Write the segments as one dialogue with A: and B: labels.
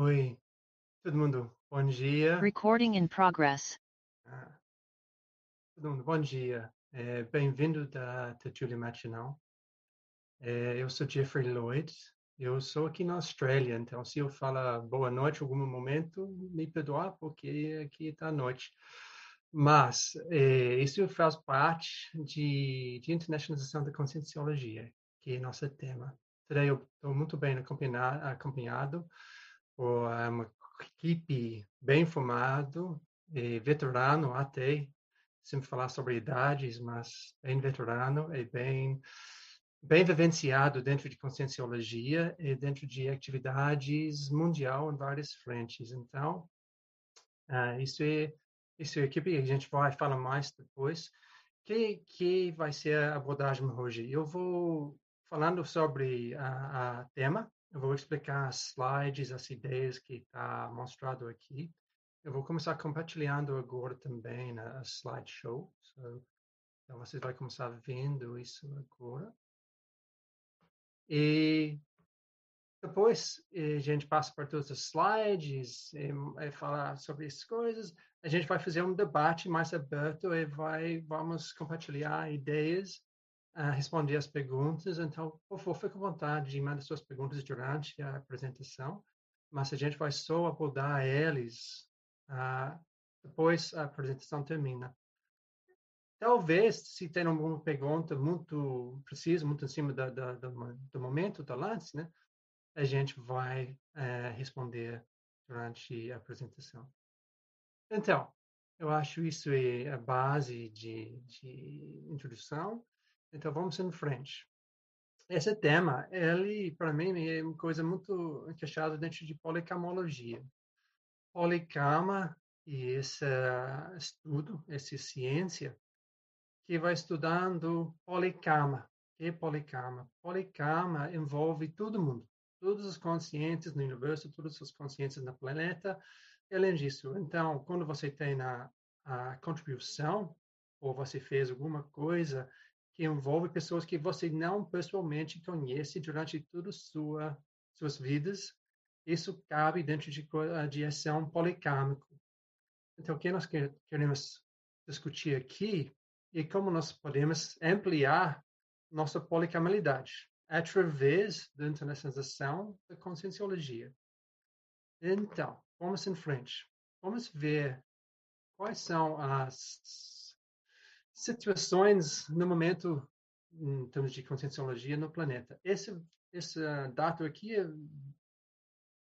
A: Oi, todo mundo, bom dia.
B: Recording in progress.
A: Ah, todo mundo, bom dia. É, Bem-vindo da Tertúlia Matinal. É, eu sou Jeffrey Lloyd. Eu sou aqui na Austrália, então se eu falar boa noite em algum momento, me perdoar, porque aqui está noite. Mas é, isso faz parte de, de internacionalização da conscienciologia, que é nosso tema. Today eu estou muito bem acompanhado, acompanhado por uma equipe bem formado e veterano até, sem falar sobre idades, mas bem veterano e bem bem vivenciado dentro de conscienciologia e dentro de atividades mundial em várias frentes. Então, uh, isso é isso é equipe a gente vai falar mais depois. Que que vai ser a abordagem hoje? Eu vou falando sobre a, a tema eu vou explicar as slides, as ideias que está mostrado aqui. Eu vou começar compartilhando agora também na slideshow. So, então, você vai começar vendo isso agora. E depois eh, a gente passa por todos os slides e, e falar sobre essas coisas. A gente vai fazer um debate mais aberto e vai vamos compartilhar ideias uh, responder as perguntas. Então, por favor, fique à vontade de mandar suas perguntas durante a apresentação, mas a gente vai só abordar eles uh, depois a apresentação termina. Talvez, se tem alguma pergunta muito precisa, muito em cima da, da, do, do momento do lance, né, a gente vai uh, responder durante a apresentação. Então, eu acho isso é a base de, de introdução. Então vamos em frente. Esse tema, ele para mim é uma coisa muito encaixada dentro de policamologia. Policama e esse estudo, essa ciência que vai estudando policama. Que é policama? Policama envolve todo mundo, todos os conscientes no universo, todos os conscientes no planeta, além disso. Então, quando você tem a, a contribuição, ou você fez alguma coisa que envolve pessoas que você não pessoalmente conhece durante todas sua, suas vidas. Isso cabe dentro de, de ação policâmico. Então, o que nós queremos discutir aqui é como nós podemos ampliar nossa policamalidade através da internacionalização da conscienciologia. Então, vamos em frente. Vamos ver quais são as situações no momento em termos de conscienciologia no planeta. Esse esse dado aqui é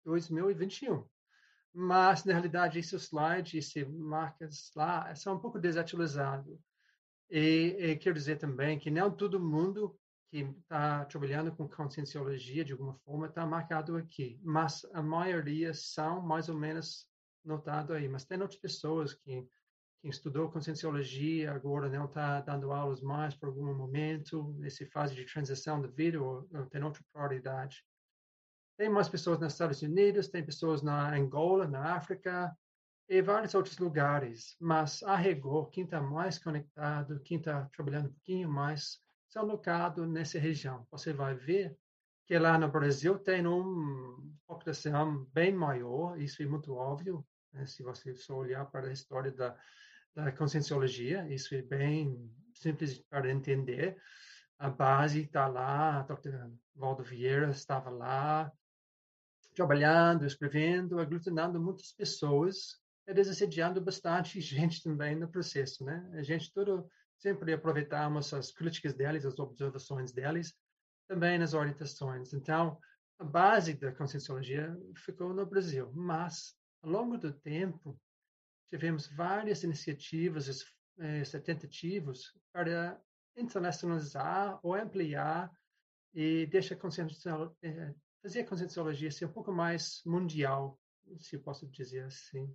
A: 2021. Mas, na realidade, esse slide, esse marcas lá, são um pouco desatualizados. E, e quero dizer também que não todo mundo que está trabalhando com conscienciologia, de alguma forma, está marcado aqui. Mas a maioria são mais ou menos notado aí. Mas tem outras pessoas que quem estudou conscienciologia agora não está dando aulas mais por algum momento, nessa fase de transição de vida, ou, ou tem outra prioridade. Tem mais pessoas nos Estados Unidos, tem pessoas na Angola, na África, e vários outros lugares, mas a rigor, quem está mais conectado, quem está trabalhando um pouquinho mais, são locados nessa região. Você vai ver que lá no Brasil tem uma população bem maior, isso é muito óbvio, né? se você só olhar para a história da da conscienciologia, isso é bem simples para entender. A base está lá, Dr. Valdo Vieira estava lá, trabalhando, escrevendo, aglutinando muitas pessoas e desassediando bastante gente também no processo, né? A gente tudo sempre aproveitamos as críticas deles, as observações deles, também nas orientações. Então, a base da conscienciologia ficou no Brasil, mas ao longo do tempo tivemos várias iniciativas, eh, tentativas para internacionalizar ou ampliar e deixar eh, fazer a conscienciologia ser um pouco mais mundial, se eu posso dizer assim.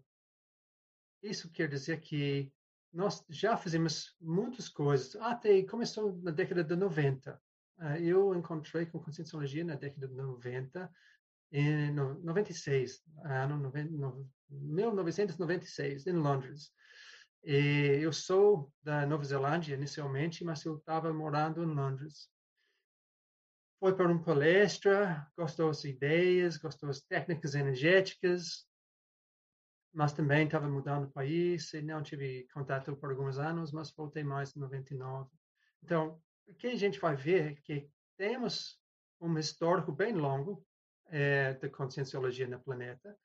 A: Isso quer dizer que nós já fizemos muitas coisas, até começou na década de 90. Ah, eu encontrei com conscienciologia na década de 90 em 96, ano 1996, em Londres. E eu sou da Nova Zelândia inicialmente, mas eu estava morando em Londres. foi para uma palestra, gostou das ideias, gostou das técnicas energéticas, mas também estava mudando o país e não tive contato por alguns anos, mas voltei mais em 99. Então, o que a gente vai ver é que temos um histórico bem longo é, da conscienciologia no planeta,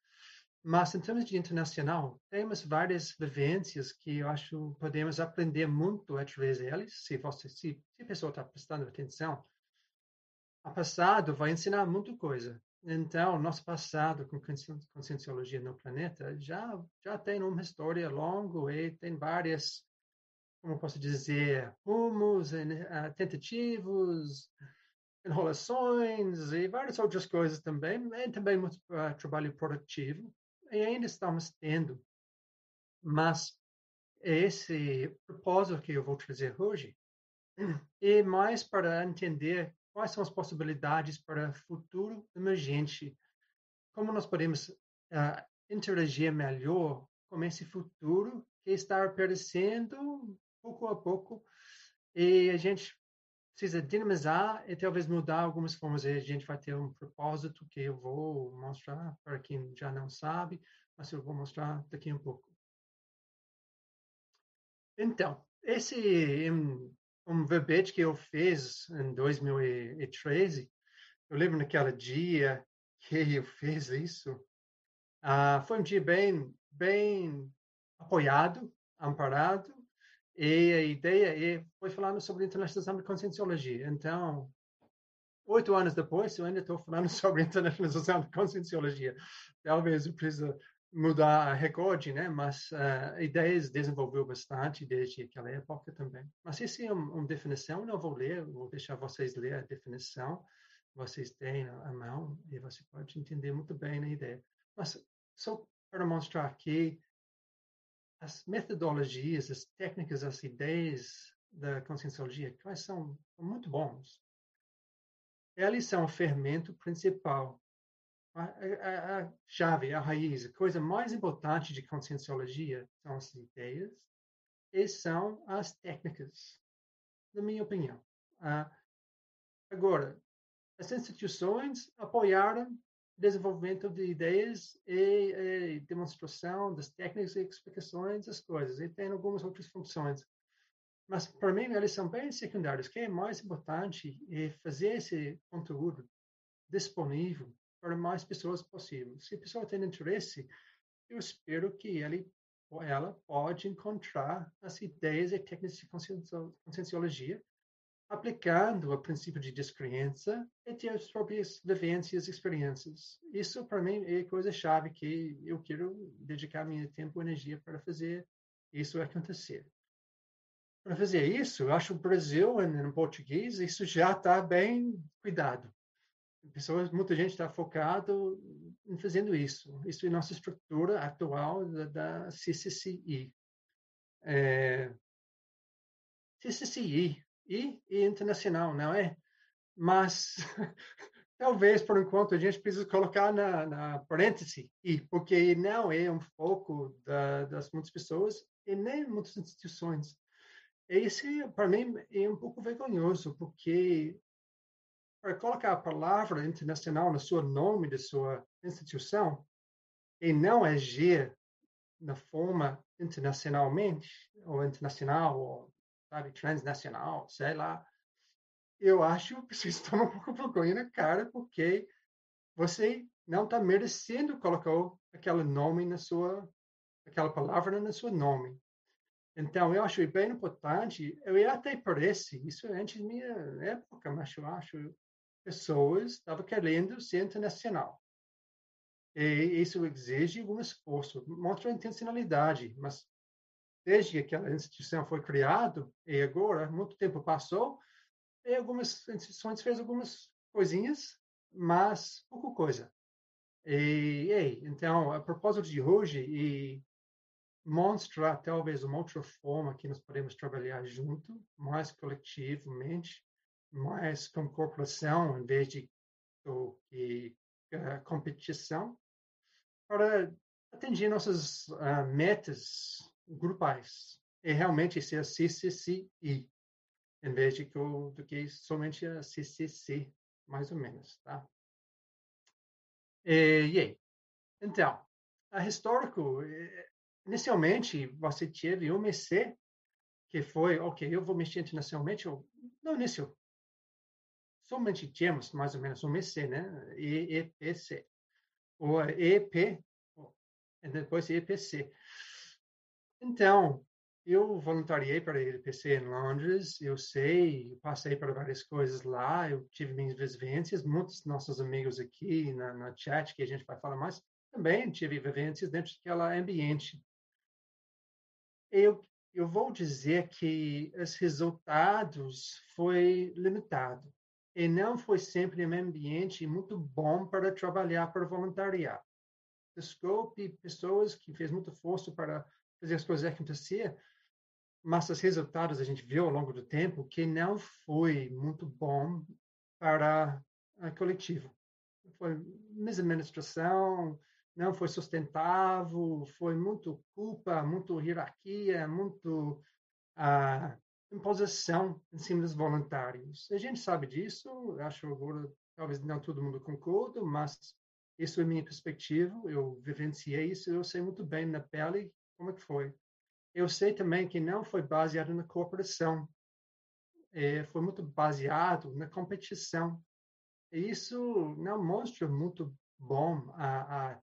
A: mas em termos de internacional, temos várias vivências que eu acho podemos aprender muito através deles, se você se, se a pessoa está prestando atenção. O passado vai ensinar muita coisa. Então, nosso passado com conscienciologia no planeta já já tem uma história longa e tem várias, como posso dizer, rumos, uh, tentativos, enrolações e várias outras coisas também. E também muito uh, trabalho produtivo e ainda estamos tendo. Mas esse propósito que eu vou trazer hoje é mais para entender quais são as possibilidades para futuro emergente, como nós podemos uh, interagir melhor com esse futuro que está aparecendo pouco a pouco e a gente precisa dinamizar e talvez mudar algumas formas. A gente vai ter um propósito que eu vou mostrar para quem já não sabe, mas eu vou mostrar daqui um pouco. Então, esse um, um verbete que eu fiz em 2013, eu lembro naquele dia que eu fiz isso, uh, foi um dia bem, bem apoiado, amparado, e a ideia é, foi falando sobre internacionalização da conscienciologia. Então, oito anos depois, eu ainda estou falando sobre internacionalização da conscienciologia. Talvez eu precise mudar a recorde, né? Mas uh, ideias desenvolveu bastante desde aquela época também. Mas isso é uma, uma definição, não vou ler, vou deixar vocês ler a definição, vocês têm à mão e você pode entender muito bem a ideia. Mas só para mostrar aqui as metodologias, as técnicas, as ideias da conscienciologia, quais são, muito bons. Eles são o fermento principal a, a, a, chave, a raiz, a coisa mais importante de conscienciologia são as ideias e são as técnicas, na minha opinião. Uh, agora, as instituições apoiaram desenvolvimento de ideias e, e, demonstração das técnicas e explicações das coisas, e tem algumas outras funções. Mas, para mim, eles são bem secundários. O que é mais importante é fazer esse conteúdo disponível para mais pessoas possível. Se a pessoa tem interesse, eu espero que ele ou ela pode encontrar as ideias e técnicas de conscienciologia aplicando o princípio de descrença e ter as próprias vivências experiências. Isso, para mim, é coisa-chave que eu quero dedicar meu tempo e energia para fazer isso acontecer. Para fazer isso, eu acho que o Brasil, em português, isso já está bem cuidado pessoas, muita gente está focado em fazendo isso. Isso é nossa estrutura atual da, da CCCI. É, CCCI e, e internacional, não é? Mas talvez por enquanto a gente precisa colocar na, na parêntese e porque não é um foco da, das muitas pessoas e nem muitas instituições. Esse para mim é um pouco vergonhoso porque para colocar a palavra internacional no seu nome da sua instituição e não agir na forma internacionalmente, ou internacional, ou sabe, transnacional, sei lá, eu acho que vocês estão um pouco vergonha na cara, porque você não está merecendo colocar aquele nome na sua, aquela palavra no seu nome. Então, eu acho bem importante, eu até parece, isso é antes da minha época, mas eu acho pessoas estavam querendo ser internacional. E isso exige algum esforço, mostra intencionalidade, mas desde que aquela instituição foi criada, e agora, muito tempo passou, e algumas instituições fez algumas coisinhas, mas pouca coisa. E, e então, a propósito de hoje, e mostrar talvez uma outra forma que nós podemos trabalhar junto, mais coletivamente, mais com corporação em vez de uh, competição para atingir nossas uh, metas grupais e realmente ser a CCCI em vez de do que somente a CCC mais ou menos, tá? E, e aí? Então, a histórico, eh, inicialmente, você teve um MEC, que foi, ok, eu vou mexer internacionalmente, ou, no início, somente tínhamos mais ou menos um MEC, né? EPC, ou EP, e depois EPC. Então, eu voluntariei para a EPC em Londres, eu sei, passei por várias coisas lá, eu tive minhas vivências, muitos nossos amigos aqui na, na chat, que a gente vai falar mais, também tive vivências dentro daquele ambiente. Eu, eu vou dizer que os resultados foi limitado e não foi sempre um ambiente muito bom para trabalhar para voluntariar. Desculpe pessoas que fez muito esforço para fazer as coisas acontecer, mas os resultados a gente viu ao longo do tempo que não foi muito bom para o coletivo. Foi administração, não foi sustentável, foi muito culpa, muito hierarquia, muito ah, imposição em cima dos voluntários. A gente sabe disso, acho agora talvez não todo mundo concorda, mas isso é minha perspectiva, eu vivenciei isso, eu sei muito bem na pele como é que foi. Eu sei também que não foi baseado na cooperação, é, foi muito baseado na competição. E isso não mostra muito bom a, a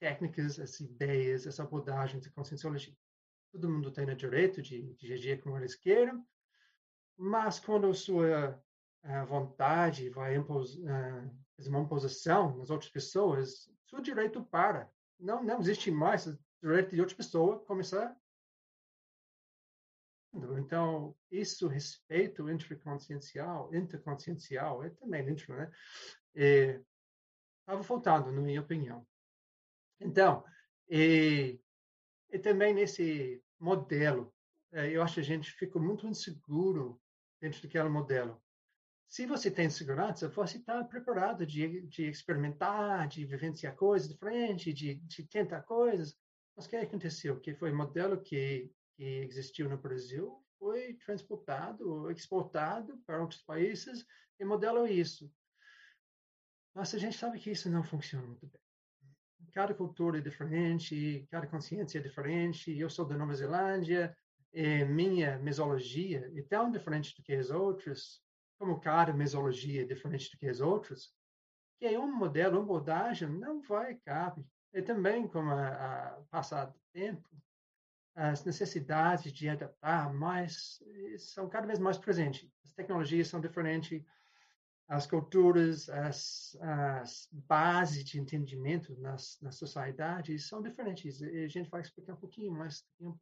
A: técnicas, as ideias, essa abordagem de conscienciologia. Todo mundo tem o direito de, de agir como eles queiram, mas quando a sua a vontade vai impor uh, uma imposição nas outras pessoas, seu direito para. Não, não existe mais direito de outra pessoa começar então, isso, respeito interconsciencial, interconsciencial, é também intro, né? Estava faltando, na minha opinião. Então, e, e também nesse modelo, é, eu acho que a gente fica muito inseguro dentro daquele modelo. Se você tem segurança, você está preparado de, de experimentar, de vivenciar coisas diferentes, de, de tentar coisas. Mas o que aconteceu? Que foi um modelo que que existiu no Brasil foi transportado, exportado para outros países e modelou isso. Mas a gente sabe que isso não funciona muito bem. Cada cultura é diferente, cada consciência é diferente. Eu sou da Nova Zelândia, e minha mesologia é tão diferente do que as outras, como cada mesologia é diferente do que as outras, que um modelo, uma abordagem não vai caber. E também, com o passar do tempo, as necessidades de adaptar mais são cada vez mais presentes. As tecnologias são diferentes, as culturas, as, as bases de entendimento nas, nas sociedades são diferentes. E a gente vai explicar um pouquinho mais tempo.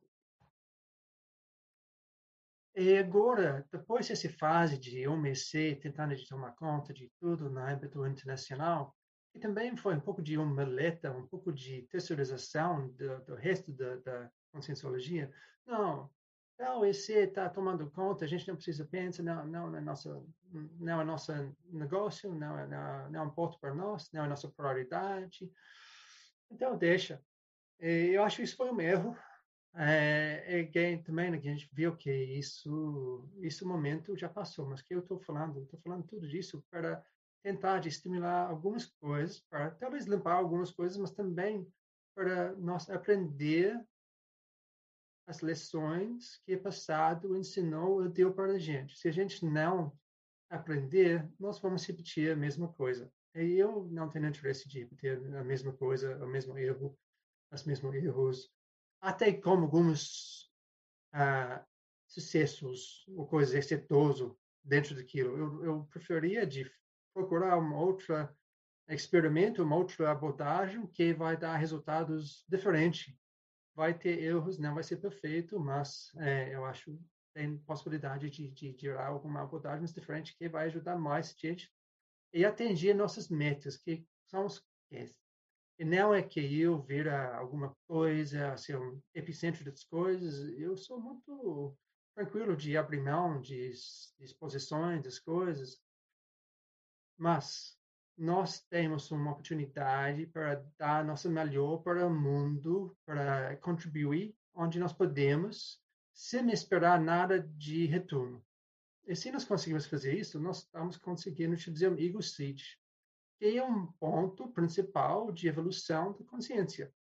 A: E agora, depois dessa fase de OMC tentando de tomar conta de tudo no âmbito internacional, e também foi um pouco de omeleta, um pouco de terceirização do, do resto da, da conscienciologia. Não, o EC está tomando conta, a gente não precisa pensar, não, não é nosso, não é nosso negócio, não é, não, não importa para nós, não é nossa prioridade. Então, deixa. Eu acho que isso foi um erro. É, é, também né, a gente viu que isso, esse momento já passou, mas que eu estou falando, estou falando tudo disso para tentar de estimular algumas coisas, para talvez limpar algumas coisas, mas também para nós aprender as lições que o passado ensinou e deu para a gente. Se a gente não aprender, nós vamos repetir a mesma coisa. E eu não tenho interesse de repetir a mesma coisa, o mesmo erro, os mesmos erros, até como alguns uh, sucessos ou coisas exitoso dentro daquilo. Eu, eu preferia de procurar uma outra experimento, uma outra abordagem que vai dar resultados diferentes vai ter erros, não vai ser perfeito, mas é, eu acho tem possibilidade de, de gerar alguma abordagem diferente que vai ajudar mais gente e atingir nossas metas, que são os que e não é que eu vira alguma coisa, ser um epicentro das coisas. Eu sou muito tranquilo de abrir mão de exposições das coisas. Mas nós temos uma oportunidade para dar nosso melhor para o mundo, para contribuir onde nós podemos, sem esperar nada de retorno. E se nós conseguimos fazer isso, nós estamos conseguindo dizer um ego seed, que é um ponto principal de evolução da consciência.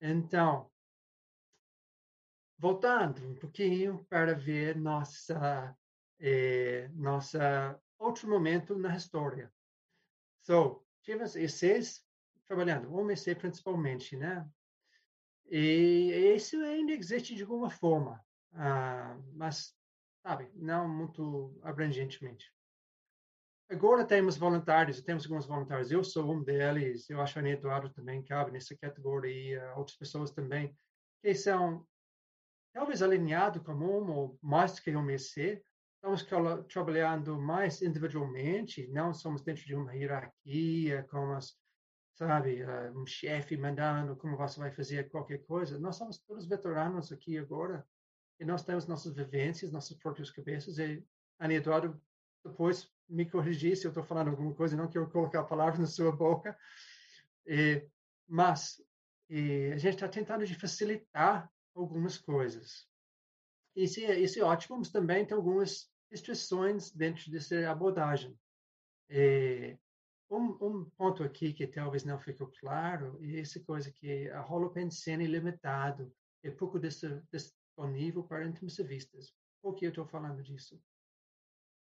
A: Então, voltando um pouquinho para ver nossa eh, nossa outro momento na história. So, tivemos esses trabalhando, um EC principalmente, né? E isso ainda existe de alguma forma, uh, mas, sabe, não muito abrangentemente. Agora temos voluntários, temos alguns voluntários. Eu sou um deles, eu acho que Eduardo também cabe nessa categoria, outras pessoas também, que são talvez alinhados com um ou mais do que um EC, estamos trabalhando mais individualmente, não somos dentro de uma hierarquia, como as, sabe, eh, um chefe mandando como você vai fazer qualquer coisa. Nós somos todos veteranos aqui agora e nós temos nossas vivências, nossas próprias cabeças. E Ana Eduardo, depois me corrigir se eu estou falando alguma coisa, não quero colocar palavras na sua boca. E, mas e a gente está tentando de facilitar algumas coisas. Isso é, isso é ótimo, mas também tem algumas restrições dentro dessa abordagem. É, um, um, ponto aqui que talvez não ficou claro é essa coisa que a holopensene limitado é pouco disponível para intermissivistas. Por que eu estou falando disso?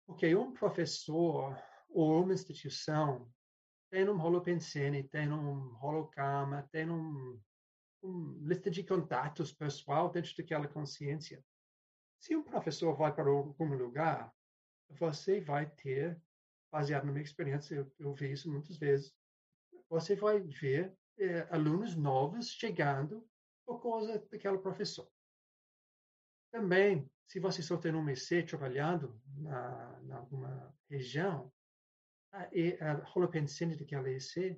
A: Porque um professor ou uma instituição tem um holopensene, tem um holocama, tem um, um lista de contatos pessoal dentro daquela consciência. Se um professor vai para algum lugar, você vai ter, baseado na minha experiência, eu, eu vi isso muitas vezes, você vai ver é, alunos novos chegando por causa daquele professor. Também, se você só tem um EC trabalhando na, na alguma região, a, a holopensene daquele EC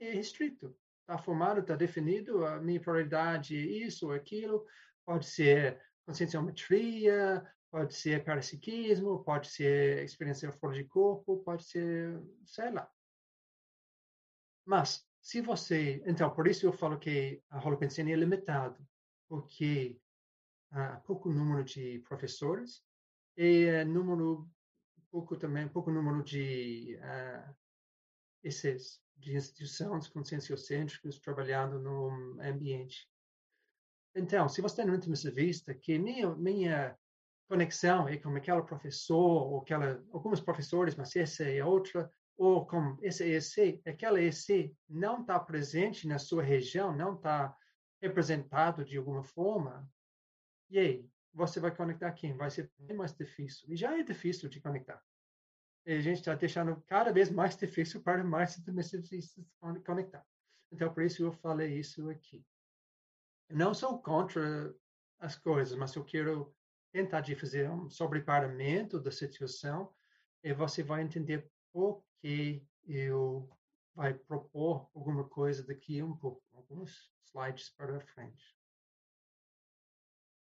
A: é restrito. Está formado, está definido, a minha prioridade é isso, aquilo, pode ser conscienciometria, pode ser parapsiquismo, pode ser experiência fora de corpo, pode ser, sei lá. Mas, se você... Então, por isso eu falo que a holopensene é limitado, porque há pouco número de professores e número pouco também pouco número de uh, esses de instituições conscienciocêntricas trabalhando no ambiente então, se você tem um intermissivista que minha, minha conexão é com aquele professor, ou aquela, alguns professores, mas essa é outra, ou com esse EC, aquela EC não está presente na sua região, não está representado de alguma forma, e aí, você vai conectar quem? Vai ser bem mais difícil. E já é difícil de conectar. E a gente está deixando cada vez mais difícil para mais intermissivistas conectar. Então, por isso eu falei isso aqui não sou contra as coisas, mas eu quero tentar de fazer um sobreparamento da situação e você vai entender por que eu vai propor alguma coisa daqui um pouco, alguns slides para frente.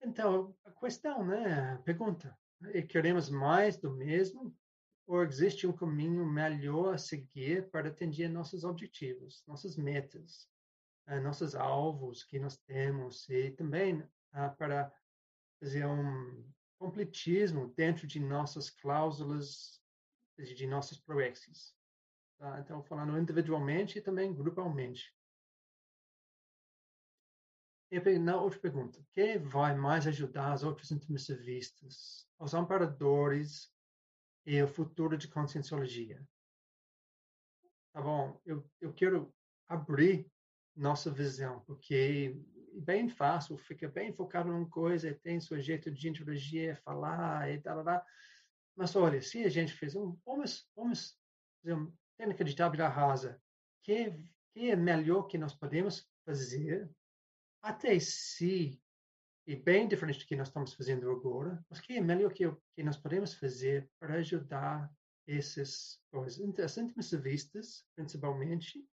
A: Então, a questão, né, a pergunta, é, queremos mais do mesmo ou existe um caminho melhor a seguir para atingir nossos objetivos, nossas metas? Uh, nossos alvos que nós temos e também uh, para fazer um completismo dentro de nossas cláusulas, de nossas proexes. Tá? Então, falando individualmente e também grupalmente. E na outra pergunta, que vai mais ajudar os outros intermissivistas, os amparadores e o futuro de conscienciologia? Tá bom, eu, eu quero abrir nossa visão, porque é bem fácil, fica bem focado numa coisa, tem seu jeito de interagir, falar e tal, tal, Mas olha, se a gente fez um, vamos, vamos fazer uma técnica de tabela rasa, que, que é melhor que nós podemos fazer, até se é bem diferente do que nós estamos fazendo agora, mas que é melhor que, que nós podemos fazer para ajudar essas coisas. As intermissivistas, principalmente,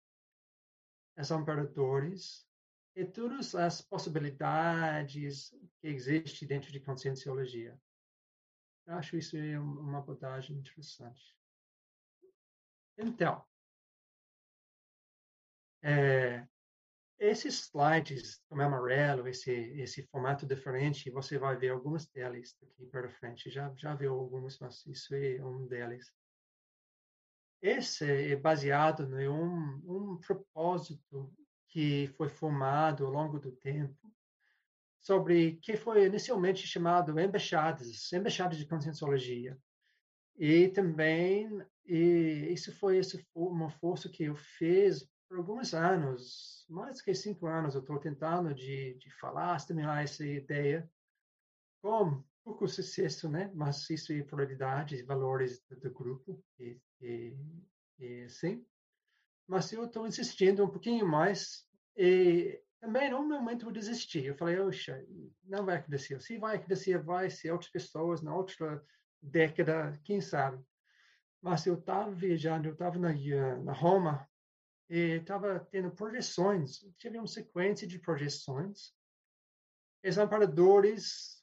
A: os imperadores e todas as possibilidades que existem dentro de conscienciologia. Eu acho isso uma abordagem interessante. Então, é, esses slides, como é amarelo, esse, esse formato diferente, você vai ver algumas deles aqui para frente. Já, já viu algumas, mas isso é um deles. Esse é baseado em um, um propósito que foi formado ao longo do tempo sobre que foi inicialmente chamado embaixadas, embaixadas de conscienciologia. E também, e isso foi esse, uma força que eu fiz por alguns anos, mais que cinco anos, eu estou tentando de, de falar, estimular essa ideia pouco sucesso, né? Mas isso é prioridade, valores do, do grupo e, e, e sim. Mas eu estou insistindo um pouquinho mais e também no momento eu desisti. Eu falei, oxa, não vai acontecer. Se vai acontecer, vai ser outras pessoas na outra década, quem sabe. Mas eu estava viajando, eu estava na, na Roma e estava tendo projeções, tive uma sequência de projeções. Os amparadores,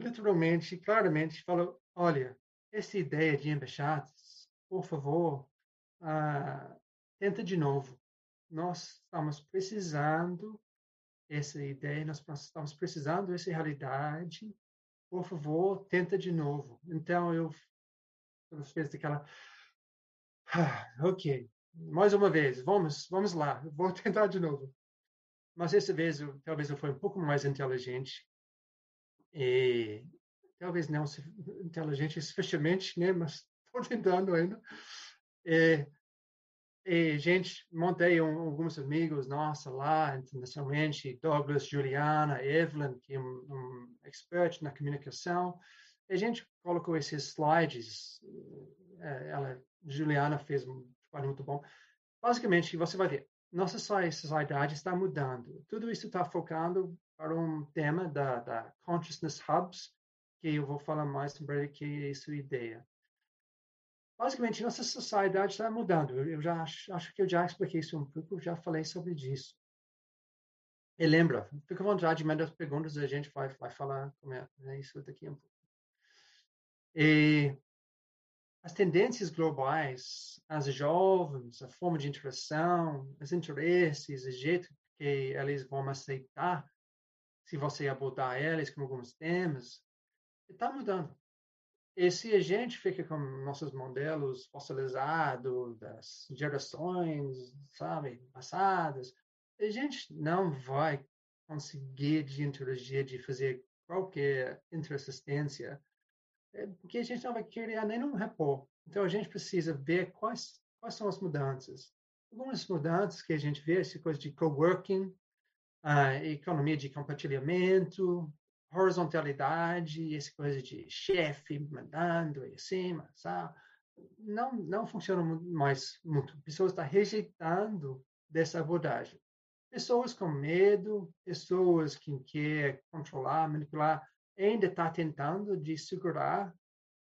A: literalmente, claramente, falam, olha, essa ideia de embaixadas, por favor, uh, tenta de novo. Nós estamos precisando essa ideia, nós estamos precisando dessa realidade. Por favor, tenta de novo. Então, eu, eu aquela... Ah, ok, mais uma vez, vamos, vamos lá, vou tentar de novo. Mas essa vez, eu, talvez eu fui um pouco mais inteligente e talvez não inteligente suficientemente, né? Mas estou tentando ainda. E, e gente, montei um, alguns amigos nossa lá internacionalmente, Douglas, Juliana, Evelyn, que é um, um expert na comunicação. E a gente colocou esses slides. Eh, ela, Juliana fez um trabalho muito bom. Basicamente, você vai ver, nossa sociedade está mudando. Tudo isso está focando para um tema da, da Consciousness Hubs, que eu vou falar mais sobre que é sua ideia. Basicamente, nossa sociedade está mudando. Eu já acho, acho que eu já expliquei isso um pouco, já falei sobre isso. E lembra, fica à vontade de mandar as perguntas, a gente vai, vai falar como é, né, isso daqui um pouco. E as tendências globais, as jovens, a forma de interação, os interesses, o jeito que eles vão aceitar, se você abordar eles com alguns temas, está mudando. E se a gente fica com nossos modelos fossilizados das gerações, sabe, passadas, a gente não vai conseguir de interagir, de fazer qualquer interassistência é, porque a gente não vai criar nenhum repor. Então, a gente precisa ver quais, quais são as mudanças. Algumas mudanças que a gente vê, essa coisa de coworking, a economia de compartilhamento, horizontalidade, essa coisa de chefe mandando e acima, sabe? Não, não funciona mais muito. Pessoas estão rejeitando dessa abordagem. Pessoas com medo, pessoas que querem controlar, manipular, ainda está tentando de segurar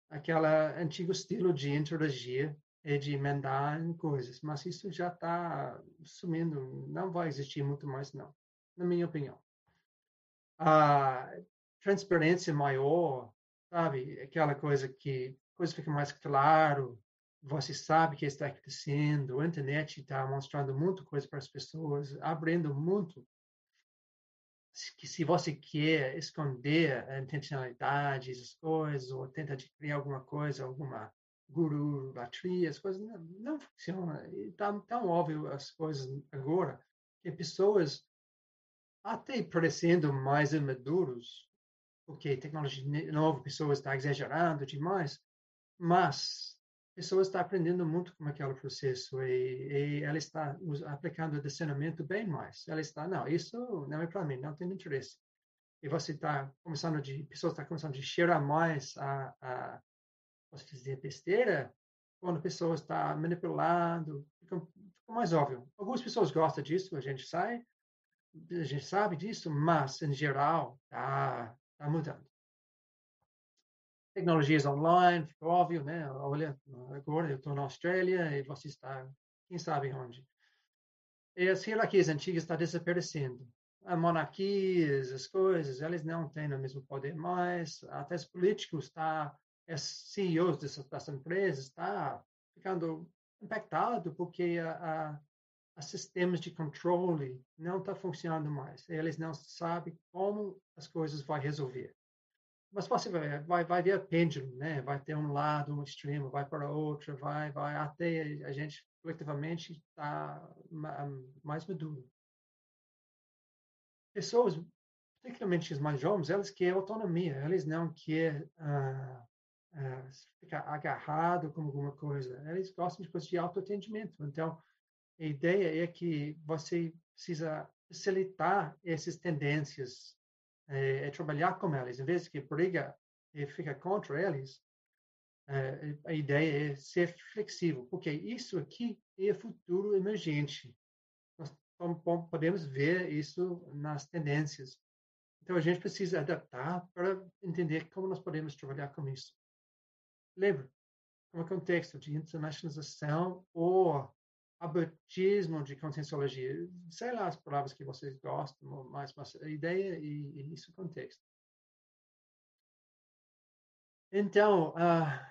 A: aquele antigo estilo de interagir e de emendar em coisas, mas isso já está sumindo, não vai existir muito mais não, na minha opinião. A transparência maior, sabe, aquela coisa que coisa fica mais claro, você sabe que está acontecendo, a internet está mostrando muita coisa para as pessoas, abrindo muito que se você quer esconder a intencionalidade, as coisas, ou tenta criar alguma coisa, alguma guru, latria, as coisas não, não funcionam. Está tão óbvio as coisas agora que pessoas até parecendo mais imaduros, porque tecnologia nova, pessoas estão exagerando demais, mas pessoa está aprendendo muito com aquele processo e, e ela está aplicando o discernimento bem mais. Ela está, não, isso não é para mim, não tem interesse. E você está começando de, pessoas estão começando a cheirar mais a, a posso dizer, besteira, quando a pessoa está manipulando, fica, fica mais óbvio. Algumas pessoas gostam disso, a gente sai, a gente sabe disso, mas, em geral, está tá mudando tecnologias online, óbvio, né? Olha, agora eu estou na Austrália e você está, quem sabe onde. E as hierarquias antigas estão desaparecendo. A monarquias, as coisas, eles não têm o mesmo poder mais. Até os políticos, tá, os CEOs dessas, empresas, está ficando impactado porque a, a, os sistemas de controle não estão tá funcionando mais. Eles não sabem como as coisas vão resolver. Mas você vai, vai, vai ver pêndulo, né? Vai ter um lado, um extremo, vai para outro, vai, vai até a gente coletivamente está mais maduro. Pessoas, particularmente os mais jovens, elas querem autonomia, eles não querem uh, uh, ficar agarrado com alguma coisa. Eles gostam de coisas de autoatendimento. Então, a ideia é que você precisa facilitar essas tendências, é, é trabalhar com elas, em vez de que briga e fica contra eles. É, a ideia é ser flexível, porque isso aqui é futuro emergente. Nós podemos ver isso nas tendências. Então a gente precisa adaptar para entender como nós podemos trabalhar com isso. Lembra, como contexto de internacionalização ou abertismo de conscienciologia. Sei lá as palavras que vocês gostam, mas, mas a ideia e, e isso contexto. Então, uh,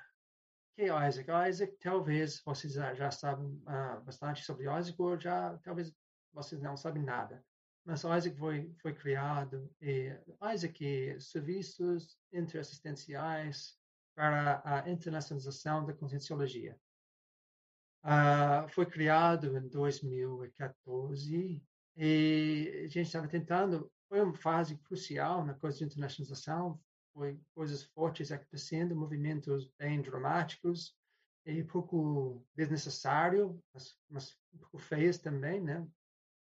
A: que é Isaac? Isaac, talvez vocês já sabem uh, bastante sobre Isaac, ou já talvez vocês não sabem nada. Mas Isaac foi, foi criado, e Isaac é serviços interassistenciais para a internacionalização da conscienciologia. Uh, foi criado em 2014 e a gente estava tentando, foi uma fase crucial na coisa de internacionalização, foi coisas fortes acontecendo, movimentos bem dramáticos e pouco desnecessário, mas, mas um pouco feios também, né?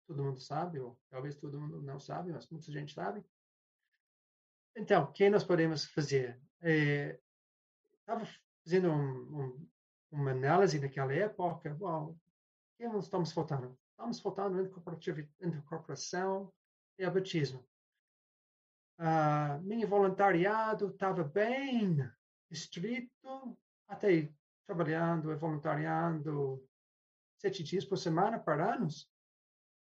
A: Todo mundo sabe, ou talvez todo mundo não sabe, mas muita gente sabe. Então, o que nós podemos fazer? Estava é, fazendo um, um uma análise daquela época, bom, o que nós estamos faltando? Estamos faltando incorporação e abatismo. Uh, meu voluntariado estava bem estrito, até trabalhando e voluntariando sete dias por semana por anos.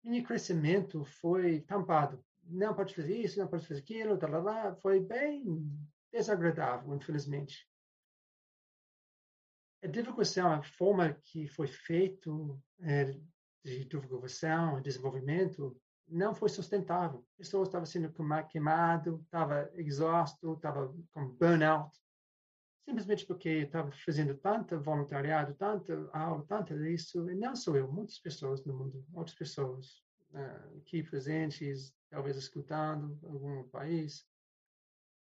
A: Meu crescimento foi tampado. Não pode fazer isso, não pode fazer aquilo, tal, tal. foi bem desagradável, infelizmente a divulgação, a forma que foi feito é, de divulgação, desenvolvimento, não foi sustentável. Pessoas estavam sendo queimado, estava exausto, estava com burnout, simplesmente porque estava fazendo tanto voluntariado, tanto aula, tanto isso, e não sou eu, muitas pessoas no mundo, outras pessoas uh, aqui presentes, talvez escutando algum país,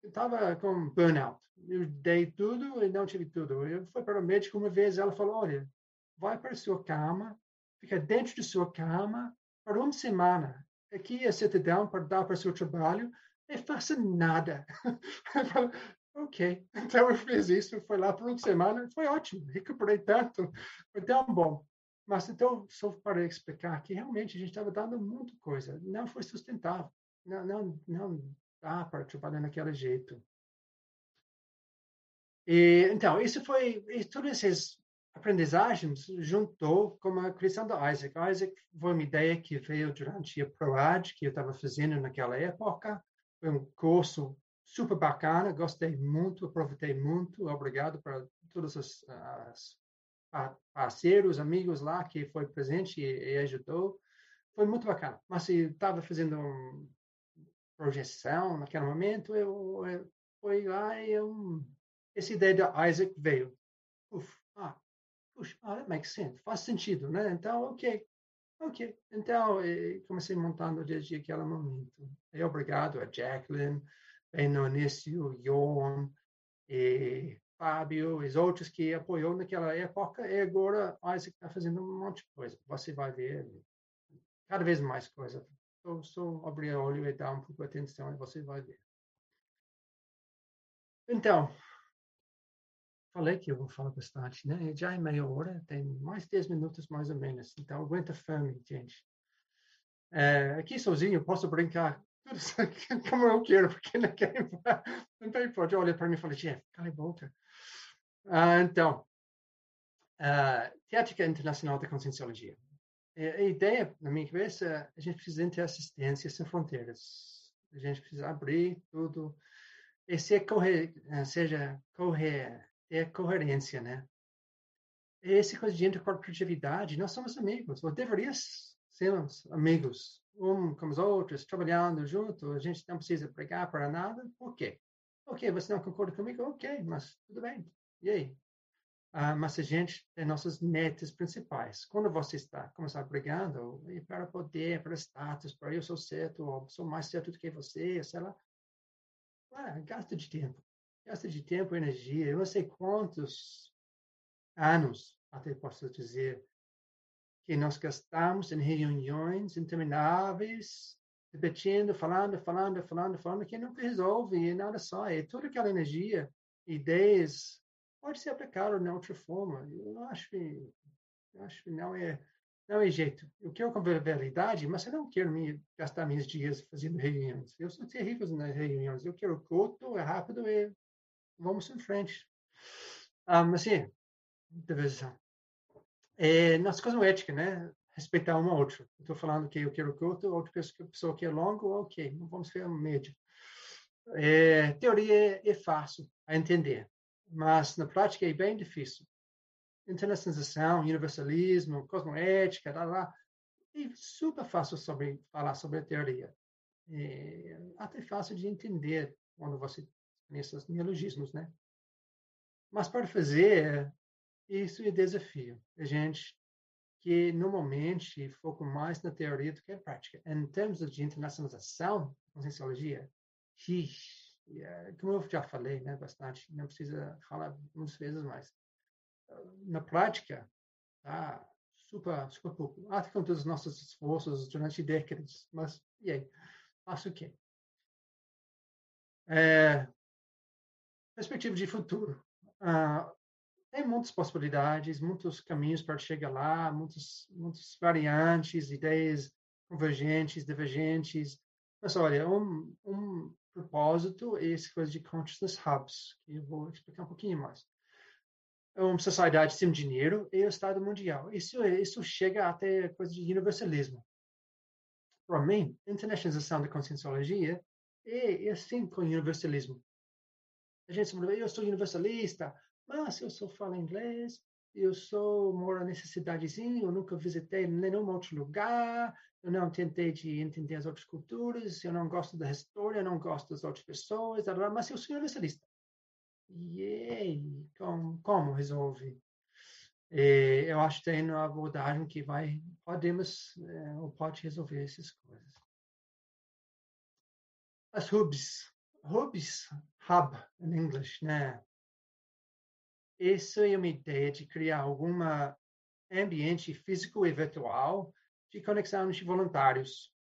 A: estava com burnout. Eu dei tudo e não tive tudo. Eu fui para o médico uma vez, ela falou: olha, vai para a sua cama, fica dentro de sua cama por uma semana. Aqui é certidão para dar para o seu trabalho e faça nada. eu falei, ok. Então eu fiz isso, foi lá por uma semana, foi ótimo, recuperei tanto, foi tão bom. Mas então, só para explicar que realmente a gente estava dando muita coisa, não foi sustentável, não, não, não para trabalhar naquele jeito. E, então, isso foi, todas essas aprendizagens juntou com a criação do Isaac. Isaac foi uma ideia que veio durante a ProAd, que eu estava fazendo naquela época. Foi um curso super bacana, gostei muito, aproveitei muito. Obrigado para todos os as parceiros, amigos lá que foi presente e, e ajudou. Foi muito bacana. Mas eu estava fazendo um, projeção naquele momento, eu, eu foi lá e eu, essa ideia de Isaac veio. Uf, ah, puxa, ah, that makes sense, faz sentido, né? Então, ok, ok. Então, comecei montando desde aquele momento. E obrigado a Jacqueline, bem no início, e Fábio, e os outros que apoiou naquela época, e agora Isaac está fazendo um monte de coisa. Você vai ver cada vez mais coisa só, só abrir o olho e dar um pouco de atenção e você vai ver. Então, falei que eu vou falar bastante, né? Já é meia hora, tem mais 10 minutos mais ou menos. Então, aguenta firme, gente. É, aqui sozinho eu posso brincar como eu quero, porque ninguém, ninguém pode olhar para mim e falar, Jeff, cala a boca. Ah, então, uh, Teática Internacional da Conscienciologia. É, a ideia, na minha cabeça, a gente precisa ter assistência sem fronteiras. A gente precisa abrir tudo e ser correr, eh, seja correr, ter coerência, né? esse coisa de intercorporatividade, nós somos amigos, ou deveríamos sermos amigos, um com os outros, trabalhando junto, a gente não precisa pregar para nada, por quê? Ok, você não concorda comigo? Ok, mas tudo bem. E aí? Ah, mas a gente tem nossas metas principais. Quando você está começar brigando e para poder, para status, para eu sou certo, ou sou mais certo do que você, sei lá, ah, gasta de tempo. Gasta de tempo e energia. Eu não sei quantos anos, até posso dizer, que nós gastamos em reuniões intermináveis, repetindo, falando, falando, falando, falando, que nunca resolve e nada só. É toda aquela energia, ideias, pode ser aplicado de outra forma. Eu acho que, eu acho que não é não é jeito. Eu quero convivialidade, mas eu não quero me gastar meus dias fazendo reuniões. Eu sou terrível nas reuniões. Eu quero curto, é rápido e vamos em frente. Um, assim, divisão. É, nas cosmoética, né? Respeitar uma outra. Estou falando que eu quero curto, outra pessoa quer longo, ok, vamos ver médio. É, teoria é fácil a entender mas na prática é bem difícil. Internacionalização, universalismo, cosmoética, lá, lá, é super fácil sobre, falar sobre a teoria. É até fácil de entender quando você conhece os neologismos, né? Mas para fazer, isso é desafio. A gente que normalmente foca mais na teoria do que na prática. Em termos de internacionalização, conscienciologia, é, como eu já falei, né, bastante, não precisa falar muitas vezes mais. Na prática, tá super, super pouco. Até com todos os nossos esforços durante décadas, mas e aí? Faço o quê? É, perspectiva de futuro. Ah, tem muitas possibilidades, muitos caminhos para chegar lá, muitos, muitas variantes, ideias convergentes, divergentes. Mas olha, um, um propósito é esse coisa de consciousness hubs, que eu vou explicar um pouquinho mais. É uma sociedade sem dinheiro e o Estado mundial. Isso, isso chega até coisa de universalismo. Para mim, internacionalização da conscienciologia é, é assim com o universalismo. A gente fala, eu sou universalista, mas eu só falo inglês, eu sou moro na cidadezinha, eu nunca visitei nenhum outro lugar, eu não tentei de entender as outras culturas, eu não gosto da história, eu não gosto das outras pessoas, mas eu sou universalista. E aí, como, como resolve? E eu acho que tem uma abordagem que vai, podemos, é, ou pode resolver essas coisas. As hubs. Hubs, hub, em inglês, né? Essa é uma ideia de criar alguma ambiente físico e virtual de conexão de voluntários.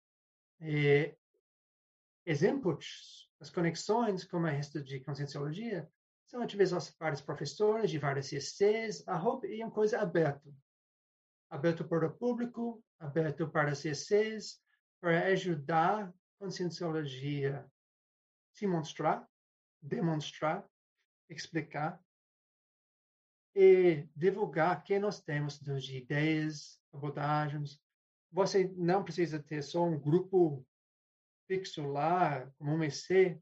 A: E exemplos das conexões, como a resto de conscienciologia, são através dos vários professores de várias ISCs. A HOPE é uma coisa aberta. Aberto para o público, aberto para as ISCs, para ajudar a conscienciologia se mostrar, demonstrar, explicar e divulgar que nós temos de ideias, abordagens, você não precisa ter só um grupo fixo lá, como um EC.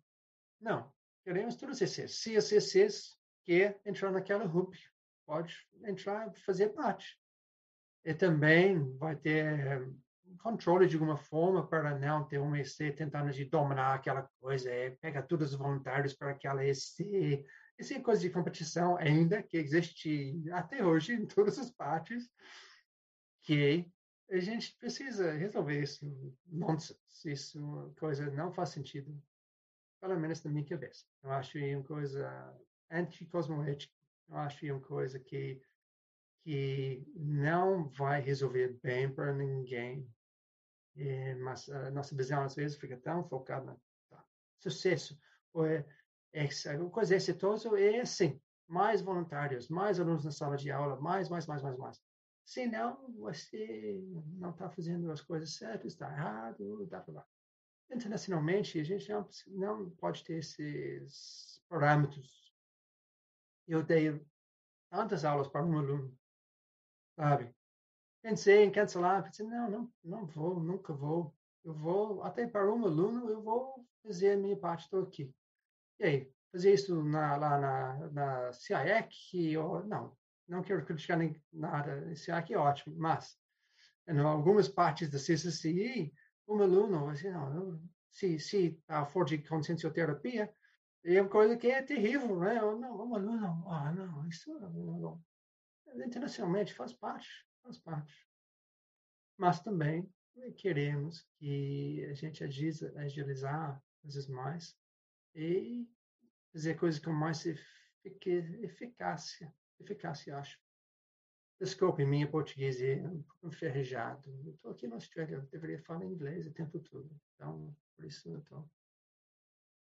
A: Não. Queremos todos os ECs. Se os ECs quer entrar naquela RUP, pode entrar e fazer parte. E também vai ter controle de alguma forma para não ter um EC tentando de dominar aquela coisa, é, pega todos os voluntários para aquela EC. É coisa de competição ainda que existe até hoje em todas as partes, que a gente precisa resolver isso. Nonsense. Isso coisa não faz sentido. Pelo menos na minha cabeça. Eu acho uma coisa anticosmoética. Eu acho uma coisa que, que não vai resolver bem para ninguém. É, mas a nossa visão, às vezes, fica tão focada no tá, sucesso. Ou é, é, uma coisa exitosa é assim. Mais voluntários, mais alunos na sala de aula, mais, mais, mais, mais, mais. Senão, você não está fazendo as coisas certas, está errado, dá para Internacionalmente, a gente não, não pode ter esses parâmetros. Eu dei tantas aulas para um aluno, sabe? Pensei em cancelar, pensei, não, não, não vou, nunca vou. Eu vou, até para um aluno, eu vou fazer a minha parte, estou aqui. E aí, fazer isso na, lá na, na CIEC? Ou, não, não quero criticar nem nada, aqui é ótimo, mas em algumas partes da CCCI, um aluno, assim, não, se, se a for de consciencioterapia, é uma coisa que é terrível, né? Não, um aluno, ah, não, isso não, internacionalmente faz parte, faz parte. Mas também queremos que a gente agilizar coisas mais e fazer coisas com mais eficácia, eficácia, acho. Desculpe, minha português é um pouco enferrujado. Eu estou aqui na Austrália, eu deveria falar inglês o tempo todo. Então, por isso eu estou...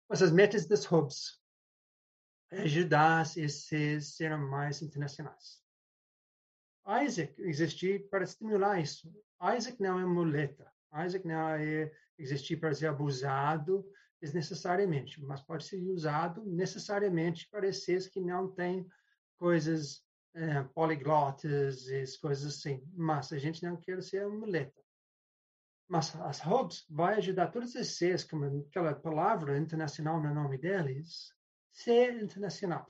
A: Mas as metas das hubs é ajudar esses serem mais internacionais. Isaac existir para estimular isso. Isaac não é muleta. Isaac não é existir para ser abusado desnecessariamente, mas pode ser usado necessariamente para esses que não têm coisas é, poliglotas e coisas assim. Mas a gente não quer ser muleta. Mas as hubs vai ajudar todos esses como aquela palavra internacional no nome deles, ser internacional.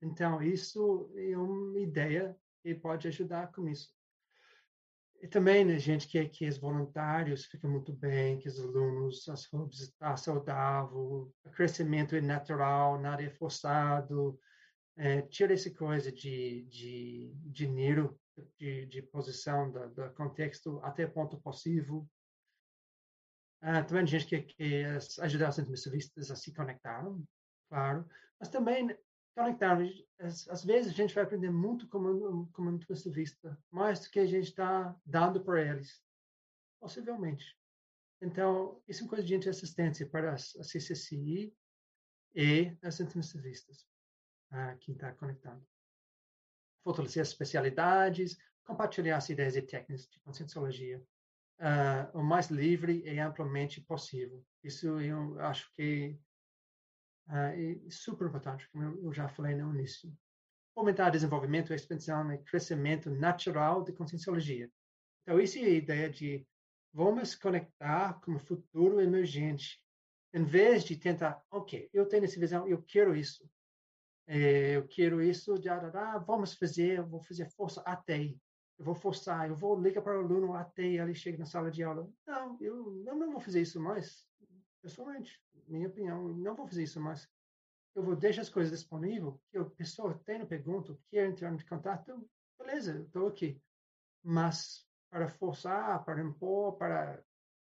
A: Então, isso é uma ideia que pode ajudar com isso. E também, né, gente, que, que os voluntários ficam muito bem, que os alunos, as hubs estão tá saudável, o crescimento é natural, nada é forçado, é, tira essa coisa de, de dinheiro, de, de posição do, contexto até ponto possível. Ah, também gente que, que ajudar os intermissivistas a se conectar, claro, mas também conectar. Às vezes a gente vai aprender muito como, como intermissivista, mais do que a gente está dando para eles, possivelmente. Então, isso é uma coisa de assistência para a CCCI e as intermissivistas a quem está conectado. Fortalecer as especialidades, compartilhar as ideias e técnicas de conscienciologia uh, o mais livre e amplamente possível. Isso eu acho que uh, super importante, como eu já falei no início. Fomentar desenvolvimento, expansão e crescimento natural de conscienciologia. Então, essa é a ideia de vamos conectar com o futuro emergente, em vez de tentar, ok, eu tenho essa visão, eu quero isso, é, eu quero isso, já, já, já, vamos fazer, eu vou fazer força até aí. Eu vou forçar, eu vou ligar para o aluno até ele chega na sala de aula. Não, eu não vou fazer isso mais, pessoalmente, minha opinião, não vou fazer isso mais. Eu vou deixar as coisas disponíveis, que a pessoa tem pergunta, quer entrar em contato, beleza, estou aqui. Mas para forçar, para impor, para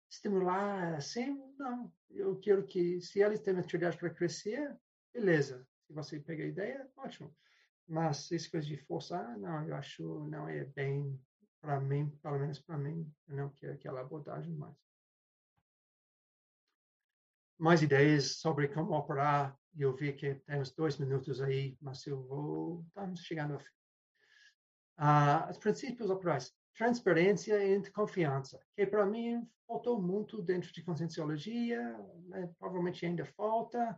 A: estimular, assim, não. Eu quero que, se eles têm atividade para crescer, beleza se você pega a ideia, ótimo. Mas essa coisa de forçar, não, eu acho não é bem para mim, pelo menos para mim, eu não quero aquela abordagem mais. Mais ideias sobre como operar. Eu vi que temos dois minutos aí, mas eu vou. Estamos chegando ao fim. Uh, os princípios operais. Transparência e confiança, que para mim faltou muito dentro de conscienciologia, né? provavelmente ainda falta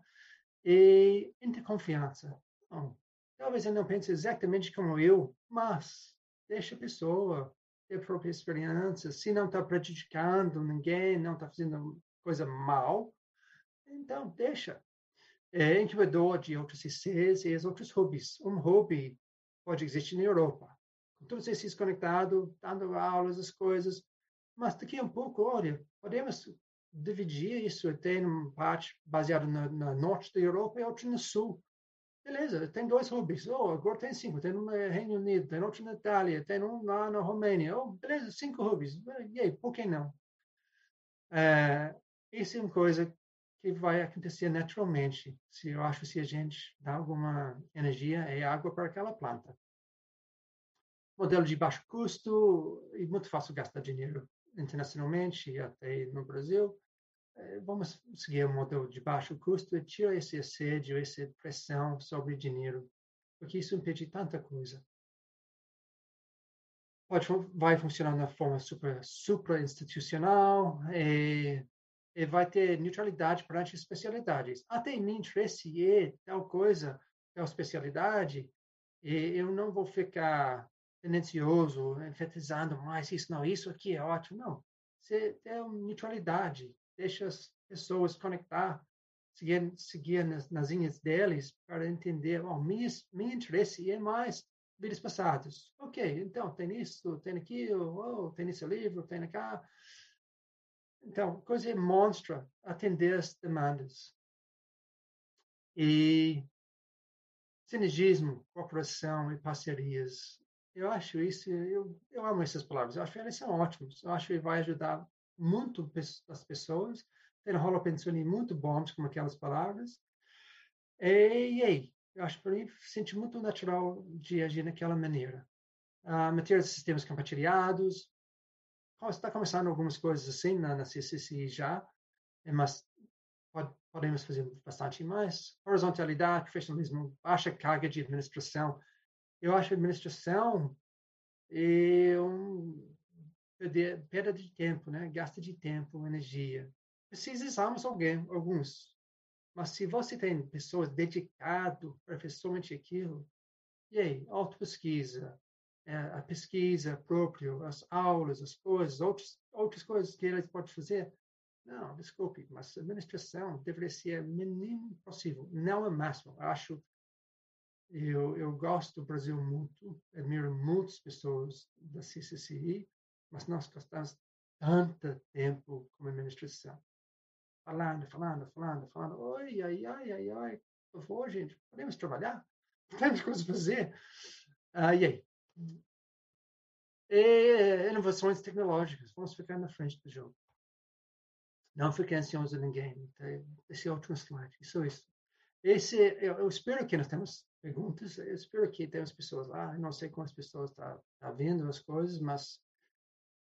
A: e interconfiança. Bom, talvez ele não pense exatamente como eu, mas deixa a pessoa ter a própria experiência. Se não está prejudicando ninguém, não está fazendo coisa mal, então deixa. É incubador de outros ICs e os outros hobbies. Um hobby pode existir na Europa. Com todos esses conectados, dando aulas, as coisas. Mas daqui a um pouco, olha, podemos dividir isso, tem uma parte baseada no, norte da Europa e outra no sul. Beleza, tem dois hobbies. Oh, agora tem cinco. Tem um no Reino Unido, tem outro na Itália, tem um lá na Romênia. Oh, beleza, cinco hobbies. E aí, por que não? É, isso é uma coisa que vai acontecer naturalmente. Se eu acho se a gente dá alguma energia é água para aquela planta. Modelo de baixo custo e muito fácil gastar dinheiro internacionalmente e até no Brasil. Eh, vamos seguir um modelo de baixo custo e tira esse assédio, essa pressão sobre dinheiro, porque isso impede tanta coisa. Pode, vai funcionar na forma super, super institucional e, e vai ter neutralidade perante especialidades. Até em mim interesse é tal coisa, tal especialidade, e eu não vou ficar tendencioso, enfatizando mais isso, não, isso aqui é ótimo. Não, você tem neutralidade, deixa as pessoas conectar, seguir, seguir nas, nas linhas deles para entender, oh, minha, interesse é mais vidas passadas. Ok, então tem isso, tem aquilo, oh, tem esse livro, tem cá. Então, coisa monstra atender as demandas. E sinergismo, cooperação e parcerias. Eu acho isso, eu, eu amo essas palavras. Eu acho que elas são ótimas. Eu acho que vai ajudar muito as pessoas. Tem rola pensando muito bons com aquelas palavras. E, e eu acho para mim sente muito natural de agir naquela maneira. Uh, materiais de sistemas compartilhados. Está começando algumas coisas assim na, na CCC já, mas pode, podemos fazer bastante mais. Horizontalidade, profissionalismo, baixa carga de administração. Eu acho administração é um perda de tempo, né? Gasta de tempo, energia. Precisamos alguém, alguns, mas se você tem pessoas dedicadas para somente aquilo, e aí, auto-pesquisa, é, a pesquisa própria, as aulas, as coisas, outras, outras coisas que eles podem fazer. Não, desculpe, mas a administração deveria ser o mínimo possível, não é máximo. Acho, eu, eu gosto do Brasil muito, admiro muitas pessoas da CCCI, mas nós gastamos tanto tempo com a administração falando, falando, falando, falando. Oi, ai, ai, ai, ai. Por favor, gente, podemos trabalhar? Temos coisas a fazer. Ah, e aí? E, inovações tecnológicas. Vamos ficar na frente do jogo. Não fiquem ansiosos a ninguém. Esse é outro slide. Isso, isso. Esse, eu, eu, espero que nós temos perguntas. Eu espero que temos pessoas lá. Eu não sei quantas pessoas estão tá, tá vendo as coisas, mas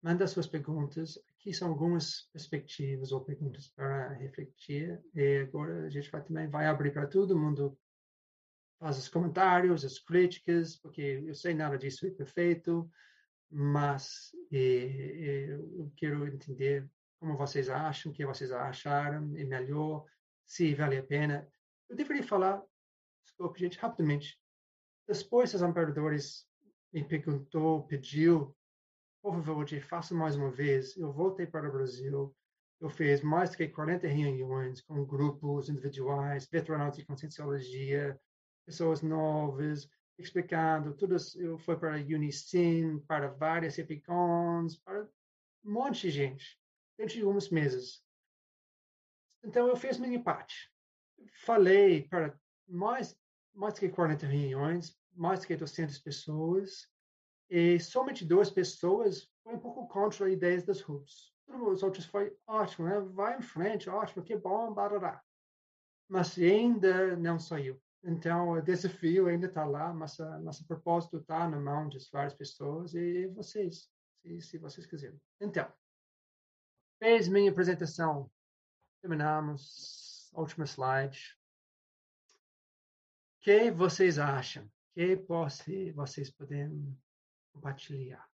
A: manda suas perguntas. Aqui são algumas perspectivas ou perguntas para refletir. E agora a gente vai, também vai abrir para todo mundo faz os comentários, as críticas, porque eu sei nada disso é perfeito, mas e, e, eu quero entender como vocês acham, o que vocês acharam, é melhor, se vale a pena. Eu deveria falar, desculpe, gente, rapidamente. Depois, os amparadores me perguntou, pediu por favor, faça mais uma vez. Eu voltei para o Brasil, eu fiz mais de 40 reuniões com grupos individuais, veteranos de conscienciologia, pessoas novas, explicando tudo. Eu fui para a Unicin, para várias EPICONs, para um monte de gente, dentro de alguns meses. Então, eu fiz minha parte. Falei para mais, mais de 40 reuniões, mais de 200 pessoas, e somente duas pessoas foi um pouco contra as ideias das RUPs. Os outros foi ótimo, né? vai em frente, ótimo, que bom, barará. Mas ainda não saiu. Então, o desafio ainda está lá, mas nosso propósito está na mão de várias pessoas e vocês, se, se vocês quiserem. Então, fez minha apresentação. Terminamos. Último slide. O que vocês acham? O que vocês podem compartilhar.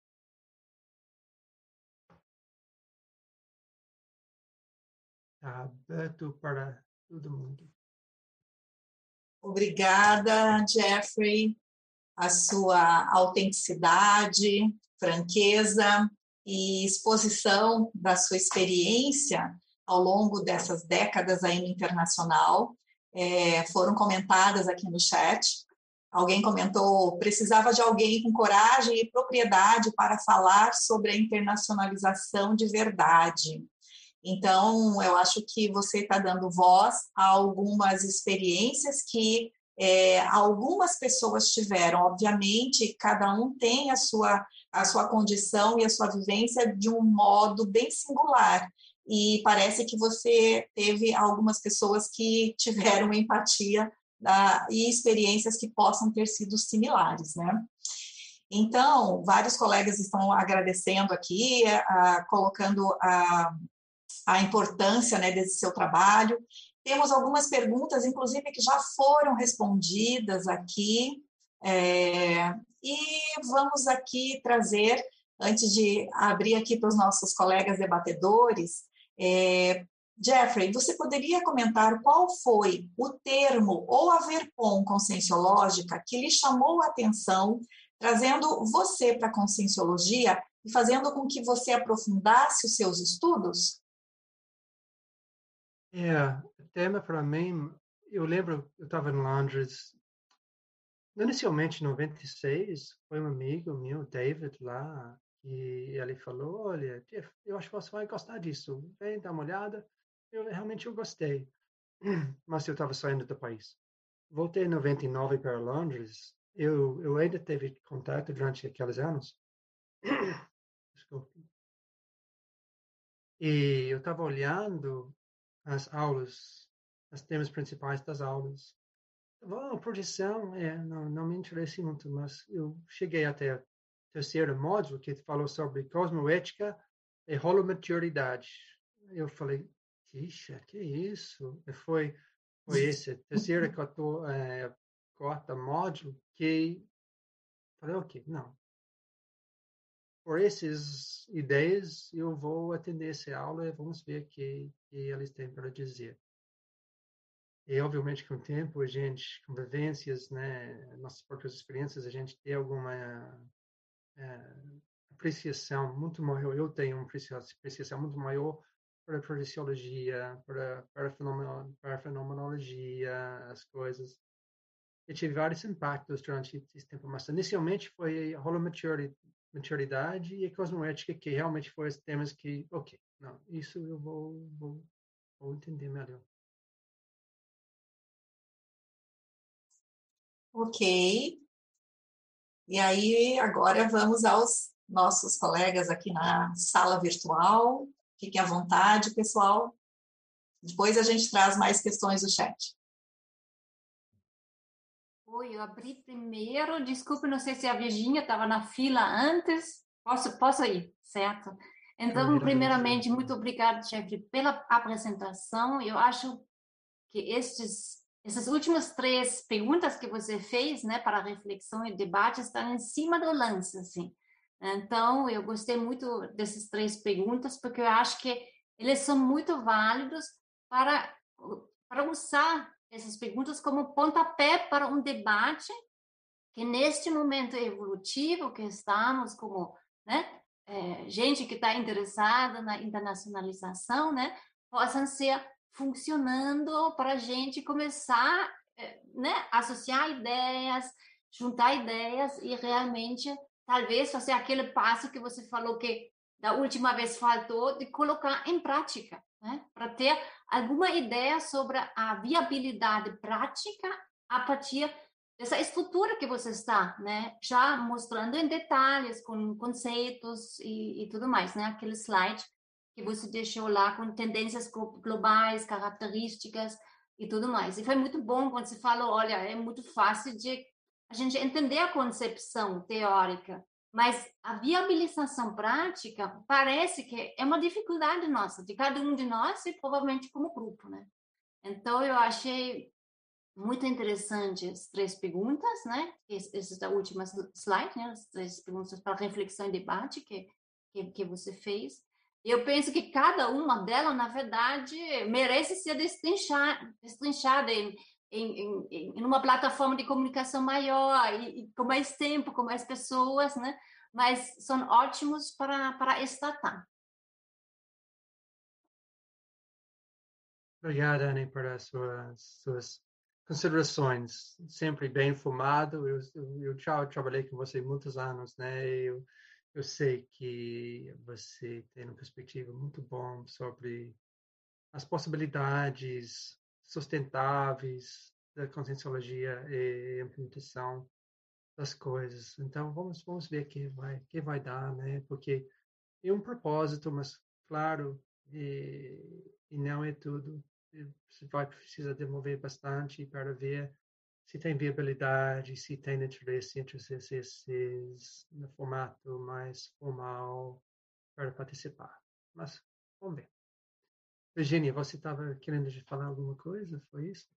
A: Está aberto para todo mundo.
B: Obrigada, Jeffrey. A sua autenticidade, franqueza e exposição da sua experiência ao longo dessas décadas aí no internacional é, foram comentadas aqui no chat. Alguém comentou, precisava de alguém com coragem e propriedade para falar sobre a internacionalização de verdade. Então, eu acho que você está dando voz a algumas experiências que é, algumas pessoas tiveram. Obviamente, cada um tem a sua, a sua condição e a sua vivência de um modo bem singular. E parece que você teve algumas pessoas que tiveram empatia uh, e experiências que possam ter sido similares, né? Então, vários colegas estão agradecendo aqui, uh, colocando a, a importância né, desse seu trabalho. Temos algumas perguntas, inclusive, que já foram respondidas aqui. É, e vamos aqui trazer, antes de abrir aqui para os nossos colegas debatedores, é, Jeffrey, você poderia comentar qual foi o termo ou a verpom conscienciológica que lhe chamou a atenção, trazendo você para a conscienciologia e fazendo com que você aprofundasse os seus estudos?
A: É, tema para mim, eu lembro, eu estava em Londres inicialmente, em 96, foi um amigo meu, David, lá, e ele falou, olha, Jeff, eu acho que você vai gostar disso. Vem, dá uma olhada. Eu realmente eu gostei. Mas eu estava saindo do país. Voltei em 99 para Londres. Eu, eu ainda teve contato durante aqueles anos. Desculpe. E eu estava olhando as aulas, os temas principais das aulas. Bom, projeção, é, não, não me interessei muito, mas eu cheguei até o terceiro módulo, que falou sobre cosmoética e holomaturidade. Eu falei, Ixi, que isso? Foi, foi esse terceiro, quarto, é, quarta módulo que falei, ok, não. Por essas ideias, eu vou atender essa aula e vamos ver o que, que eles têm para dizer. E, obviamente, com o tempo, a gente, com vivências, né, nossas próprias experiências, a gente tem alguma é, apreciação muito maior. Eu tenho uma apreciação muito maior para a projeciologia, para, para, para a fenomenologia, as coisas. E tive vários impactos durante esse tempo, mas inicialmente foi a holomaturidade e cosmoética, que realmente foram os temas que, ok, não, isso eu vou, vou, vou entender melhor.
B: Ok. E aí, agora vamos aos nossos colegas aqui na sala virtual. Fiquem à vontade, pessoal. Depois a gente traz mais questões do chat.
C: Oi, eu abri primeiro. Desculpe, não sei se a Virginia estava na fila antes. Posso, posso ir, certo? Então, primeiramente, muito obrigada, chefe, pela apresentação. Eu acho que estes essas últimas três perguntas que você fez, né, para reflexão e debate, estão em cima do lance, assim. Então, eu gostei muito dessas três perguntas, porque eu acho que eles são muito válidos para, para usar essas perguntas como pontapé para um debate que, neste momento evolutivo que estamos, como né, é, gente que está interessada na internacionalização, né, possam ser funcionando para a gente começar eh, né, associar ideias, juntar ideias e realmente talvez fazer aquele passo que você falou que da última vez faltou de colocar em prática, né? para ter alguma ideia sobre a viabilidade prática a partir dessa estrutura que você está, né, já mostrando em detalhes com conceitos e, e tudo mais, né, aquele slide que você deixou lá com tendências globais, características e tudo mais. E foi muito bom quando você falou, olha, é muito fácil de a gente entender a concepção teórica, mas a viabilização prática parece que é uma dificuldade nossa, de cada um de nós e provavelmente como grupo, né? Então eu achei muito interessante as três perguntas, né? Essa da última slide, né? As três perguntas para reflexão e debate que, que, que você fez. Eu penso que cada uma delas, na verdade, merece ser destrinchada, destrinchada em, em, em, em, uma plataforma de comunicação maior e, e, com mais tempo, com mais pessoas, né? Mas são ótimos para, para estatar.
A: Obrigada, Anne, por as suas, suas considerações. Sempre bem informado. Eu, eu, eu trabalhei com você muitos anos, né? Eu, eu sei que você tem uma perspectiva muito bom sobre as possibilidades sustentáveis da conscienciologia e implementação das coisas. Então vamos vamos ver que vai que vai dar, né? Porque é um propósito, mas claro e, e não é tudo. Você vai precisar desenvolver bastante para ver se tem viabilidade, se tem interesse entre CCCs no formato mais formal para participar. Mas vamos ver. Virginia, você estava querendo falar alguma coisa? Foi isso?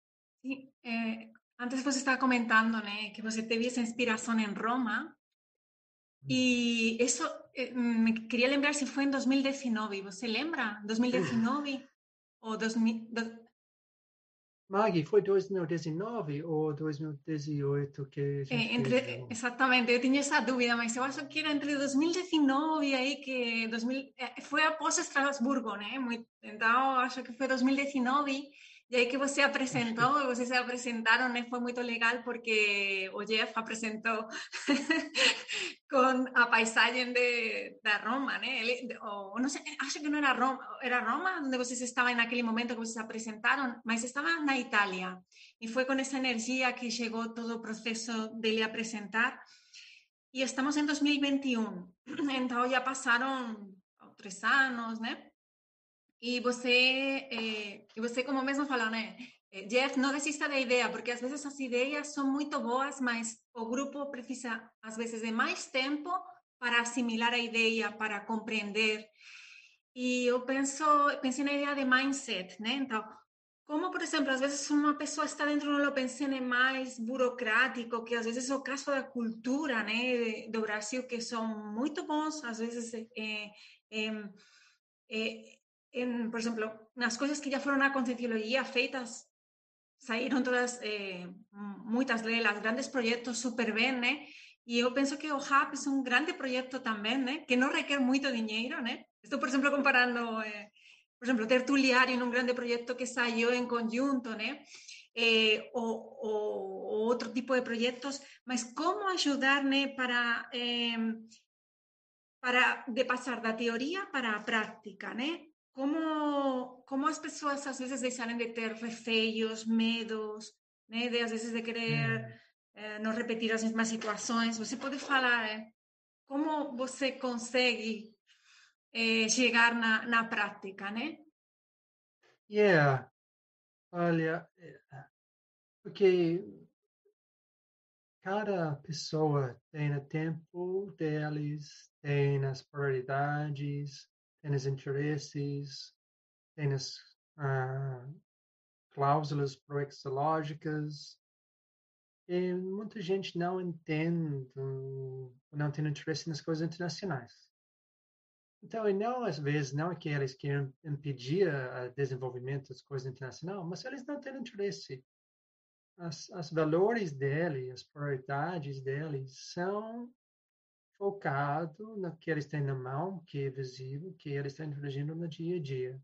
D: Sim. É, antes você estava comentando né, que você teve essa inspiração em Roma. E isso, me queria lembrar se foi em 2019. Você lembra? 2019 ou 2000,
A: Maggie, foi 2019 ou 2018 que a gente
D: é, entre, fez, Exatamente, eu tinha essa dúvida, mas eu acho que era entre 2019 e aí que 2000, foi após Estrasburgo, né? Muito, então, acho que foi 2019 e aí que você apresentou, vocês se apresentaram, né? Foi muito legal porque o Jeff apresentou com a paisagem de, da Roma, né? Ele, ou, não sei, acho que não era Roma, era Roma onde vocês estavam naquele momento que vocês apresentaram, mas estavam na Itália. E foi com essa energia que chegou todo o processo dele apresentar. E estamos em 2021, então já passaram três anos, né? E você, eh, e você como mesmo falou, né? Eh, Jeff, não desista da ideia, porque às vezes as ideias são muito boas, mas o grupo precisa, às vezes, de mais tempo para assimilar a ideia, para compreender. E eu penso, pensei na ideia de mindset, né? Então, como, por exemplo, às vezes uma pessoa está dentro do pensene mais burocrático, que às vezes é o caso da cultura, né, do Brasil, que são muito bons, às vezes, eh, en, por exemplo, nas coisas que já foram na Conscienciologia feitas, saíram todas, eh, muitas delas, grandes projetos super bem, né? E eu penso que o HAP é um grande projeto também, né? Que não requer muito dinheiro, né? Estou, por exemplo, comparando, eh, por exemplo, Tertuliário num grande projeto que saiu em conjunto, né? Eh, ou, outro tipo de projetos, mas como ajudar, né, para eh, para de passar da teoria para a prática, né? Como, como as pessoas às vezes deixarem de ter receios, medos, né? de às vezes de querer mm. eh, não repetir as mesmas situações. Você pode falar eh, como você consegue eh, chegar na, na prática, né?
A: Yeah. Olha, porque cada pessoa tem o tempo deles, tem as prioridades, tem os interesses, tem as ah, cláusulas proexológicas, e muita gente não entende, não tem interesse nas coisas internacionais. Então, e não, às vezes, não é que eles querem impedir o desenvolvimento das coisas internacionais, mas eles não têm interesse. As, as valores dele, as prioridades deles são focado no que eles têm na mão, que é visível, que eles estão interagindo no dia a dia.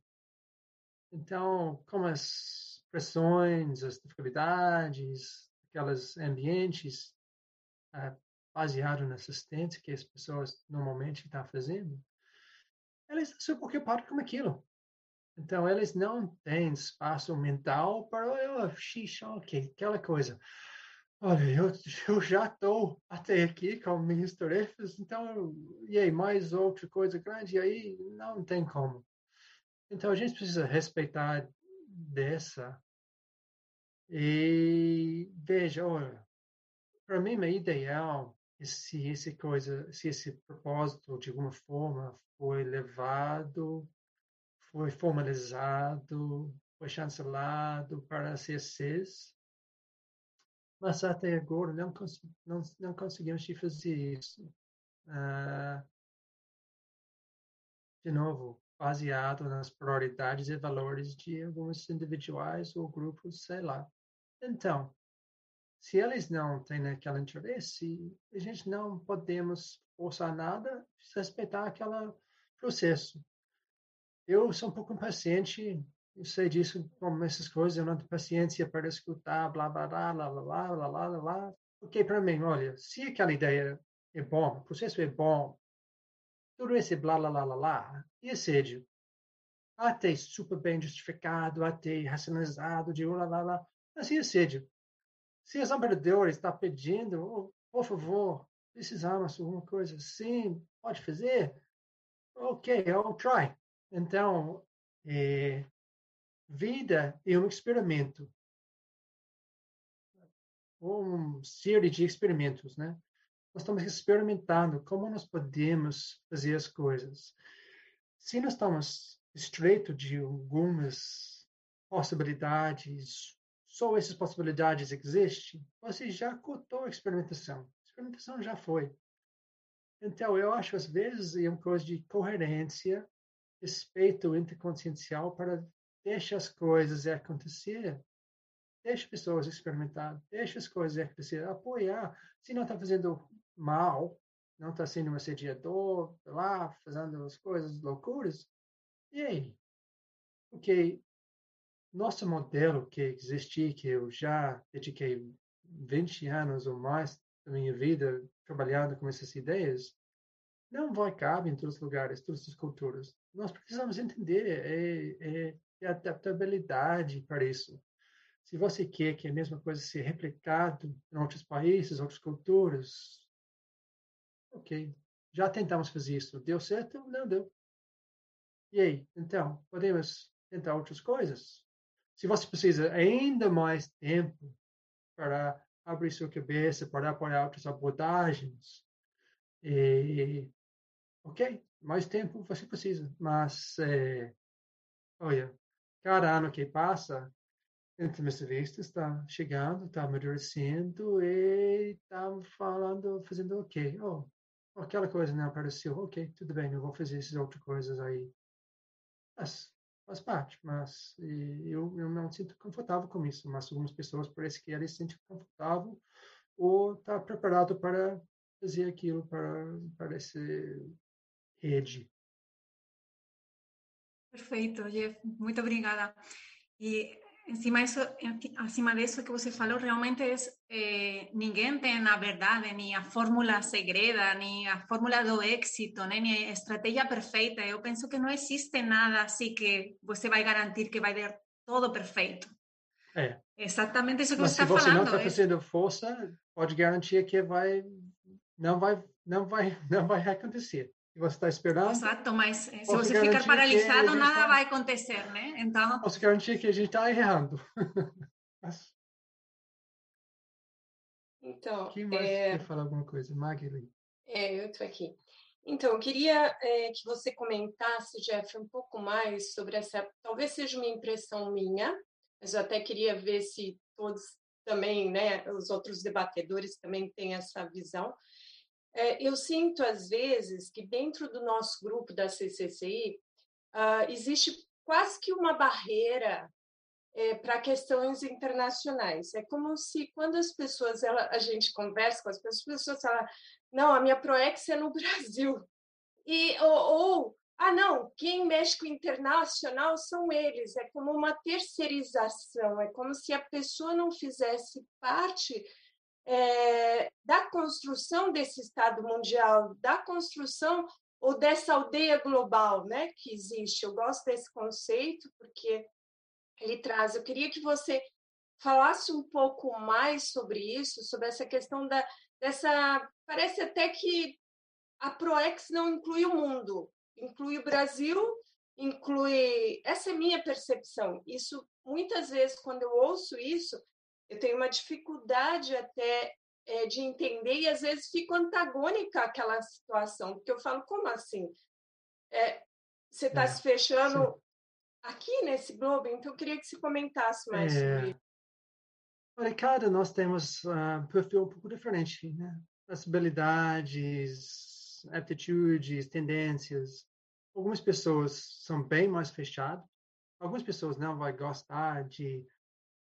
A: Então, como as pressões, as dificuldades, aqueles ambientes uh, baseados na assistência que as pessoas normalmente estão fazendo, eles estão super preocupados com aquilo. Então, eles não têm espaço mental para, oh, xixi, ok, aquela coisa. Olha, eu, eu já estou até aqui com minhas tarefas, então, e aí, mais outra coisa grande, e aí não tem como. Então, a gente precisa respeitar dessa. E veja, olha, para mim, é ideal se esse coisa, se esse propósito de alguma forma foi levado, foi formalizado, foi chancelado para CSCs, mas até agora não, não, não conseguimos fazer isso. Uh, de novo, baseado nas prioridades e valores de alguns individuais ou grupos, sei lá. Então, se eles não têm aquele interesse, a gente não podemos forçar nada, respeitar aquele processo. Eu sou um pouco impaciente eu sei disso, como essas coisas, eu não tenho paciência para escutar, blá, blá, blá, blá, blá, blá, blá, blá, blá. Porque para mim, olha, se aquela ideia é bom, o processo é bom, tudo esse blá, blá, blá, blá, blá, e assédio, até super bem justificado, até racionalizado, de blá, blá, blá, assim assédio. Se os operadores estão pedindo, oh, por favor, precisamos de alguma coisa assim, pode fazer? Ok, I'll try. Então, é, Vida é um experimento. Uma série de experimentos, né? Nós estamos experimentando como nós podemos fazer as coisas. Se nós estamos estreito de algumas possibilidades, só essas possibilidades existem, você já cortou a experimentação. A experimentação já foi. Então, eu acho, às vezes, é uma coisa de coerência, respeito interconsciencial para Deixa as coisas acontecer. Deixa as pessoas experimentar. Deixa as coisas acontecer. Apoiar. Se não está fazendo mal, não está sendo um assediador, lá, fazendo as coisas loucuras, e aí? Porque nosso modelo que existe, que eu já dediquei 20 anos ou mais da minha vida trabalhando com essas ideias, não vai caber em todos os lugares, todas as culturas. Nós precisamos entender é, é, é adaptabilidade para isso. Se você quer que a mesma coisa seja replicada em outros países, outras culturas, ok. Já tentamos fazer isso. Deu certo? Não deu. E aí? Então, podemos tentar outras coisas? Se você precisa ainda mais tempo para abrir sua cabeça, para apoiar outras abordagens, e, ok, mais tempo você precisa. Mas, é, olha, cada ano que passa, intermissivista está chegando, está amadurecendo e está falando, fazendo ok. Oh, aquela coisa não apareceu, ok, tudo bem, eu vou fazer essas outras coisas aí. Mas faz parte, mas eu, eu não sinto confortável com isso, mas algumas pessoas parece que eles se sentem confortável ou está preparado para fazer aquilo para, para essa rede.
D: Perfeito, Jeff, muito obrigada. E em cima, isso, acima disso que você falou, realmente é, eh, ninguém tem a verdade, nem a fórmula segreda, nem a fórmula do êxito, né? nem a estratégia perfeita. Eu penso que não existe nada assim que você vai garantir que vai dar tudo perfeito.
A: É.
D: Exatamente isso que
A: Mas
D: você está
A: falando.
D: Se você
A: não está fazendo força, pode garantir que vai, não vai, não vai, não vai acontecer você está esperando.
D: Exato, mas eh, se você ficar paralisado, nada tá... vai acontecer, né? Então.
A: Posso garantir que a gente está errando. mas...
E: Então.
A: Quem mais é... quer falar alguma coisa? Magli.
E: É, eu estou aqui. Então, eu queria é, que você comentasse, Jeff, um pouco mais sobre essa. Talvez seja uma impressão minha, mas eu até queria ver se todos também, né, os outros debatedores também têm essa visão é, eu sinto, às vezes, que dentro do nosso grupo da CCCI uh, ah, existe quase que uma barreira é, para questões internacionais. É como se, quando as pessoas, ela, a gente conversa com as pessoas, as pessoas falam, não, a minha Proex é no Brasil. E, ou, ou, ah, não, quem mexe com internacional são eles. É como uma terceirização, é como se a pessoa não fizesse parte é, da construção desse Estado mundial, da construção ou dessa aldeia global, né, que existe. Eu gosto desse conceito porque ele traz. Eu queria que você falasse um pouco mais sobre isso, sobre essa questão da dessa. Parece até que a Proex não inclui o mundo, inclui o Brasil, inclui. Essa é minha percepção. Isso muitas vezes quando eu ouço isso eu tenho uma dificuldade até é, de entender e às vezes fico antagônica àquela situação, porque eu falo, como assim? É, você está é, se fechando sim. aqui nesse globo, então eu queria que você comentasse mais é. sobre isso.
A: Olha, cada nós temos uh, um perfil um pouco diferente, né? As habilidades, atitudes, tendências. Algumas pessoas são bem mais fechadas, algumas pessoas não vão gostar de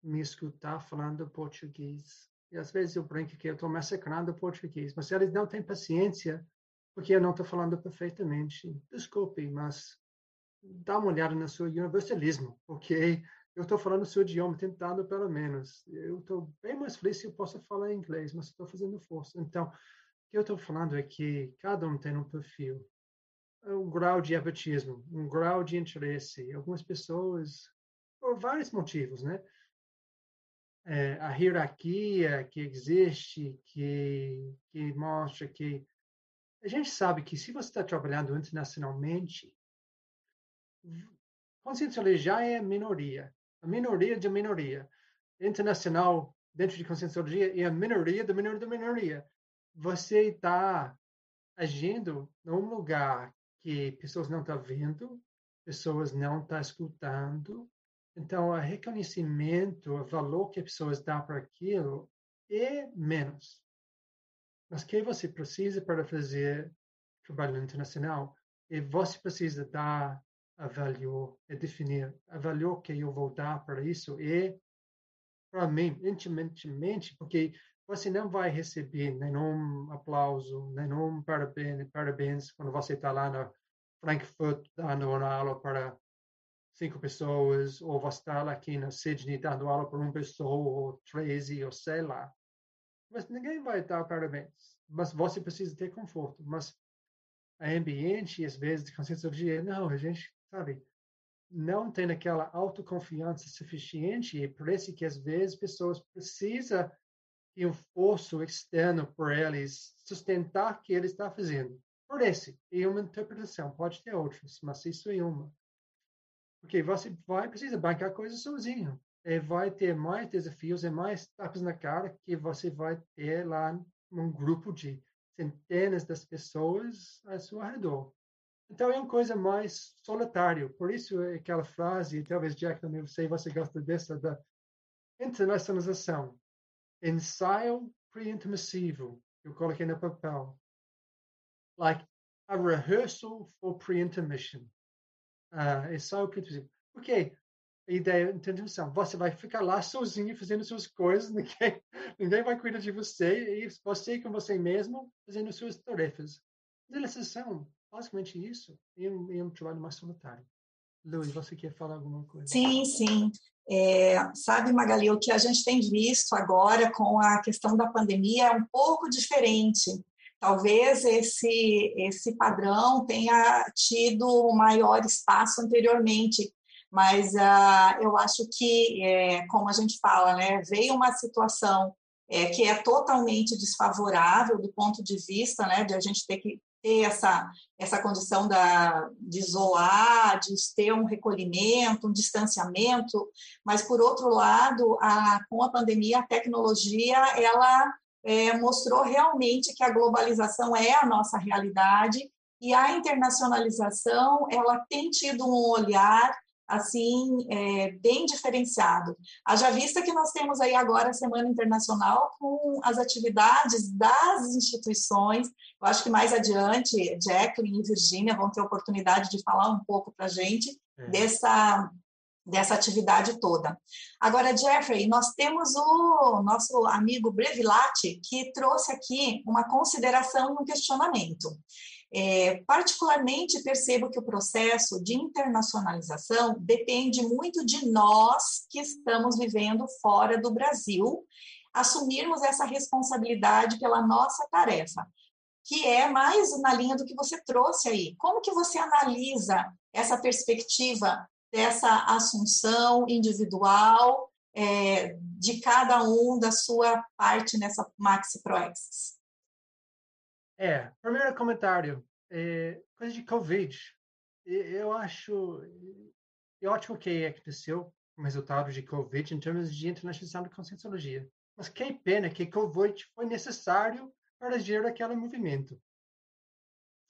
A: me escutar falando português. E às vezes eu brinco que eu estou massacrando português, mas eles não têm paciência porque eu não estou falando perfeitamente. Desculpe, mas dá uma olhada no seu universalismo, ok? Eu estou falando o seu idioma, tentando pelo menos. Eu estou bem mais feliz se eu posso falar inglês, mas estou fazendo força. Então, o que eu estou falando é que cada um tem um perfil, um grau de abatismo, um grau de interesse. Algumas pessoas, por vários motivos, né? É, a hierarquia que existe, que, que mostra que a gente sabe que se você está trabalhando internacionalmente, conscienciologia já é minoria, a minoria de minoria. Internacional, dentro de conscienciologia, é a minoria da minoria da minoria. Você está agindo num lugar que pessoas não estão tá vendo, pessoas não estão tá escutando, então, o reconhecimento, o valor que as pessoas dão para aquilo é menos. Mas o que você precisa para fazer trabalho internacional e você precisa dar a valor, é definir a valor que eu vou dar para isso e para mim, intimamente, porque você não vai receber nenhum aplauso, nenhum parabéns, parabéns quando você está lá na Frankfurt dando uma aula para cinco pessoas, ou você está aqui na Sydney dando aula para uma pessoa, ou 13, ou sei lá. Mas ninguém vai dar parabéns. Mas você precisa ter conforto. Mas a ambiente, às vezes, de conscienciologia, não, a gente, sabe, não tem aquela autoconfiança suficiente e parece que, às vezes, pessoas precisam de um esforço externo para eles sustentar o que ele está fazendo. Por esse, e uma interpretação, pode ter outras, mas isso é uma. Porque você vai precisar bancar coisas sozinho. E vai ter mais desafios e mais tapas na cara que você vai ter lá num grupo de centenas das pessoas ao seu redor. Então é uma coisa mais solitário. Por isso é aquela frase, talvez Jack também sei você gosta dessa da internacionalização. Ensaio pre-intermissivo. Eu coloquei no papel. Like a rehearsal for pre-intermission. Uh, ensaio pre-intermissivo. Porque a ideia de intermissão, você vai ficar lá sozinho fazendo suas coisas, ninguém, ninguém vai cuidar de você, e você com você mesmo fazendo suas tarefas. Delegação basicamente isso em em um trabalho mais solitário. Luiz, você quer falar alguma coisa?
B: Sim, sim. É, sabe, Magali, o que a gente tem visto agora com a questão da pandemia é um pouco diferente. Talvez esse, esse padrão tenha tido maior espaço anteriormente, mas uh, eu acho que, é, como a gente fala, né, veio uma situação é, que é totalmente desfavorável do ponto de vista né, de a gente ter que ter essa, essa condição da, de isolar, de ter um recolhimento, um distanciamento, mas, por outro lado, a, com a pandemia, a tecnologia, ela é, mostrou realmente que a globalização é a nossa realidade e a internacionalização, ela tem tido um olhar assim é, bem diferenciado. Haja vista que nós temos aí agora a Semana Internacional com as atividades das instituições. Eu acho que mais adiante, Jacqueline e Virginia vão ter oportunidade de falar um pouco para a gente é. dessa dessa atividade toda. Agora, Jeffrey, nós temos o nosso amigo Brevilati, que trouxe aqui uma consideração e um questionamento. É, particularmente, percebo que o processo de internacionalização depende muito de nós que estamos vivendo fora do Brasil, assumirmos essa responsabilidade pela nossa tarefa, que é mais na linha do que você trouxe aí. Como que você analisa essa perspectiva dessa assunção individual é, de cada um da sua parte nessa Maxi ProExis?
A: É, primeiro comentário, é, coisa de Covid. Eu acho é ótimo que aconteceu o resultado de Covid em termos de internacionalização da conscienciologia. Mas que pena que Covid foi necessário para gerar aquele movimento.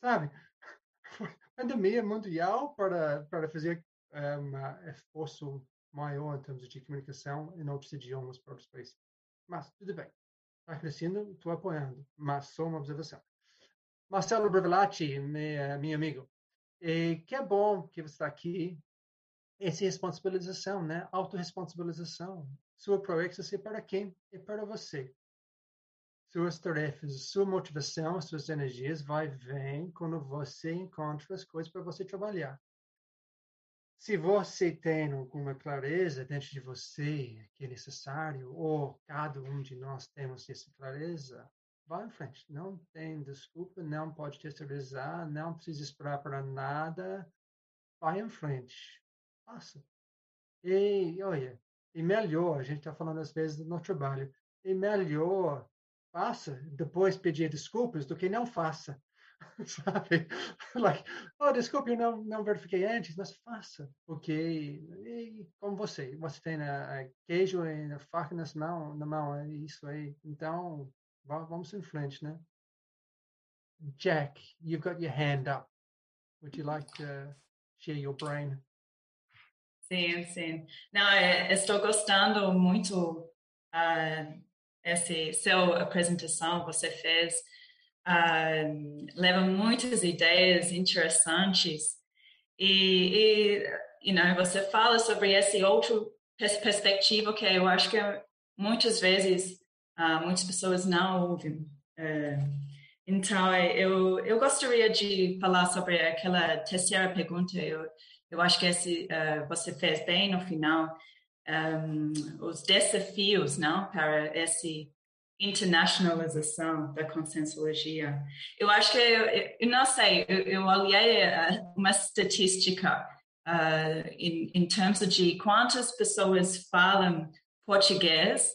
A: Sabe? Pandemia mundial para, para fazer um esforço maior em termos de comunicação em outros idiomas para outros países. Mas, tudo bem. Está crescendo, estou apoiando. Mas só uma observação. Marcelo Brevelati, meu amigo, e que é bom que você está aqui. Essa responsabilização, né? Autoresponsabilização. Sua proexo é para quem? É para você. Suas tarefas, sua motivação, suas energias vai vir quando você encontra as coisas para você trabalhar. Se você tem alguma clareza dentro de você que é necessário, ou cada um de nós temos essa clareza, vá em frente. Não tem desculpa, não pode terceirizar, não precisa esperar para nada. Vai em frente. Faça. E, olha, e melhor, a gente está falando às vezes no trabalho, e melhor faça, depois pedir desculpas, do que não faça. Sabe? like, oh, desculpe, eu não, não verifiquei antes, mas faça. Porque, e, como você, você tem a, a queijo e a faca nas mão, na mão, é isso aí. Então, Vamos em frente, né? Jack, you've got your hand up. Would you like to share your brain?
F: Sim, sim. Não, é, estou gostando muito uh, essa sua apresentação você fez. Uh, leva muitas ideias interessantes e, e you know, você fala sobre esse outro perspectiva que eu acho que muitas vezes uh, muitas pessoas não ouvem. Uh, então, eu, eu gostaria de falar sobre aquela terceira pergunta. Eu, Eu acho que esse, uh, você fez bem no final um, os desafios não para essa internacionalização da conscienciologia. Eu acho que, eu, eu não sei, eu, eu olhei uma estatística uh, em, em termos de quantas pessoas falam português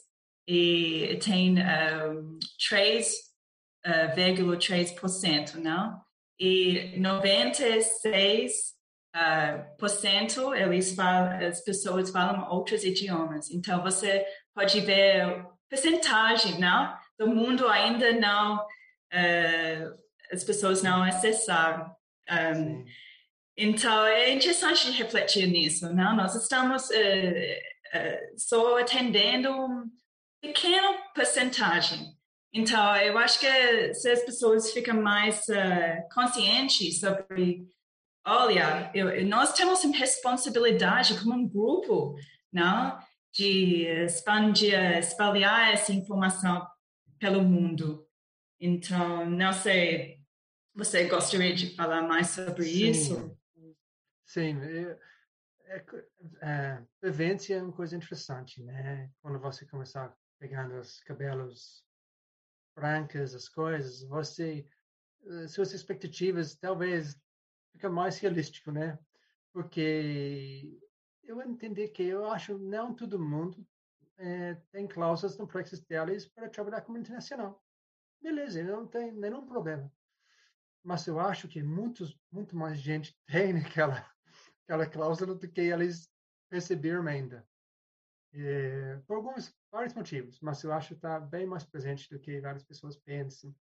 F: e tem um, 3,3%, uh, não? E 96 uh, por cento eles falam, as pessoas falam outros idiomas. Então você pode ver percentagem, não? Do mundo ainda não uh, as pessoas não acessaram. Um, então é interessante refletir nisso, não? Nós estamos uh, uh, só atendendo um pequeno percentagem. Então eu acho que se as pessoas ficam mais conscientes sobre olha, eu, nós temos uma responsabilidade como um grupo, não? De expandir, espalhar essa informação pelo mundo. Então, não sei, você gostaria de falar mais sobre
A: Sim.
F: isso?
A: Sim, é, é, é, vivência é uma coisa interessante, né? Quando você começar pegando os cabelos brancos, as coisas, você, eh, suas expectativas talvez fica mais realístico, né? Porque eu entender que eu acho não todo mundo é, tem cláusulas no Praxis deles para trabalhar como internacional. Beleza, não tem nenhum problema. Mas eu acho que muitos, muito mais gente tem aquela, aquela cláusula do que eles receberam ainda. É, por alguns, vários motivos, mas eu acho que está bem mais presente do que várias pessoas pensam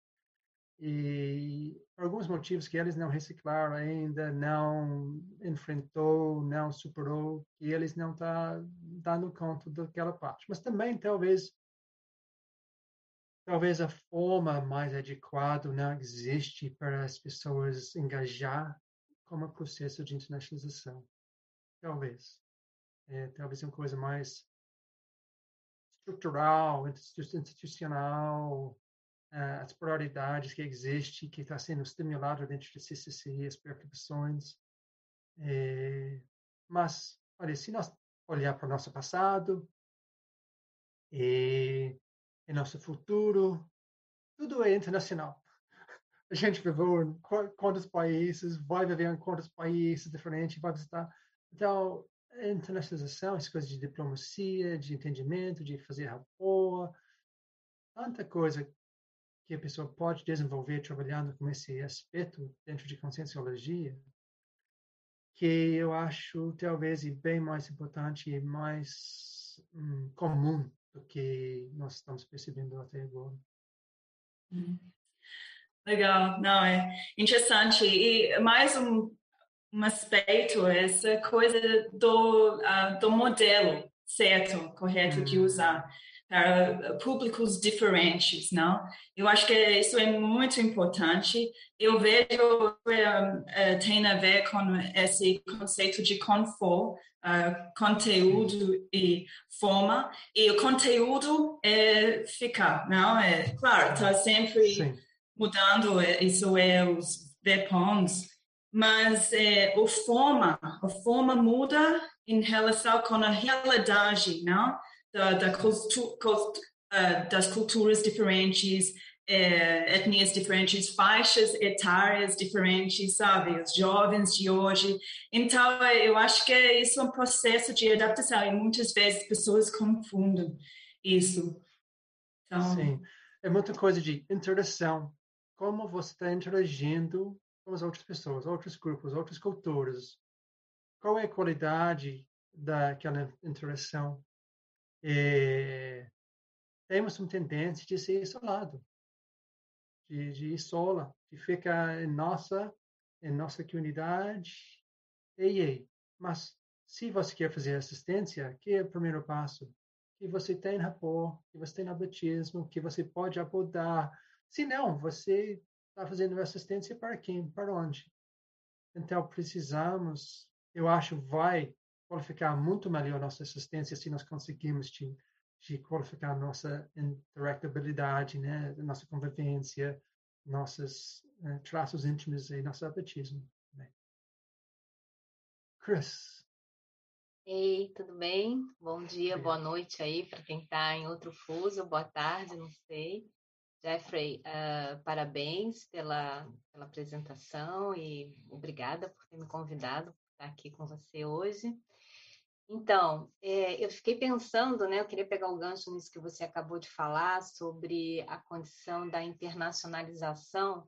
A: e por alguns motivos que eles não reciclaram ainda, não enfrentou, não superou, e eles não tá dando conta daquela parte. Mas também talvez talvez a forma mais adequada não existe para as pessoas engajar como processo de internacionalização. Talvez. É, talvez uma coisa mais estrutural, institucional, as prioridades que existe, que está sendo estimulado dentro do CCC, as percepções. É, mas, olha, se nós olhar para o nosso passado e, e nosso futuro, tudo é internacional. A gente viveu em quantos países, vai viver em quantos países diferentes, vai visitar. Então, internacionalização, as coisas de diplomacia, de entendimento, de fazer rapport, tanta coisa que a pessoa pode desenvolver trabalhando com esse aspecto dentro de conscienciologia, que eu acho talvez bem mais importante e mais hum, comum do que nós estamos percebendo até agora.
F: Hum. Legal, não é interessante e mais um, um aspecto essa coisa do uh, do modelo certo, correto de hum. usar para públicos diferentes, não? Eu acho que isso é muito importante. Eu vejo uh, tem a ver com esse conceito de conforto, uh, conteúdo e forma. E o conteúdo é ficar, não? É claro, está sempre Sim. mudando. Isso é os VPONs. Mas é, o forma, a forma muda em relação com a realidade, não? Da, da uh, das culturas diferentes, é, etnias diferentes, faixas etárias diferentes, sabe? Os jovens de hoje. Então, eu acho que isso é um processo de adaptação e muitas vezes pessoas confundem isso.
A: Então... Sim, é muita coisa de interação. Como você está interagindo com as outras pessoas, outros grupos, outras culturas. Qual é a qualidade daquela interação? É, temos uma tendência de ser isolado, de, de isola, de ficar em nossa, em nossa comunidade, e aí. Mas se você quer fazer assistência, que é o primeiro passo? Que você tem rapport, que você tem abatismo, que você pode abordar. Se não, você está fazendo assistência para quem? Para onde? Então, precisamos, eu acho, vai qualificar muito melhor nossa assistência se nós conseguimos de, de qualificar nossa interactabilidade, né, nossa convivência, nossos uh, traços íntimos e nosso apetismo. Né. Chris.
G: Ei, tudo bem? Bom dia, boa noite aí para quem está em outro fuso, boa tarde, não sei. Jeffrey, uh, parabéns pela, pela apresentação e obrigada por ter me convidado para estar aqui com você hoje. Então, é, eu fiquei pensando, né? Eu queria pegar o gancho nisso que você acabou de falar sobre a condição da internacionalização,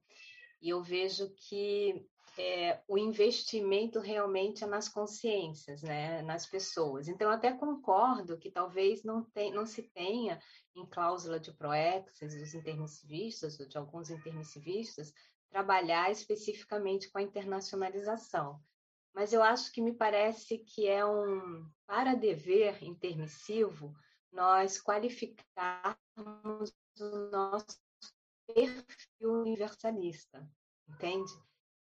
G: e eu vejo que é, o investimento realmente é nas consciências, né? Nas pessoas. Então, eu até concordo que talvez não, tem, não se tenha em cláusula de proexis dos intermissivistas, ou de alguns intermissivistas, trabalhar especificamente com a internacionalização mas eu acho que me parece que é um para dever intermissivo nós qualificarmos o nosso perfil universalista, entende?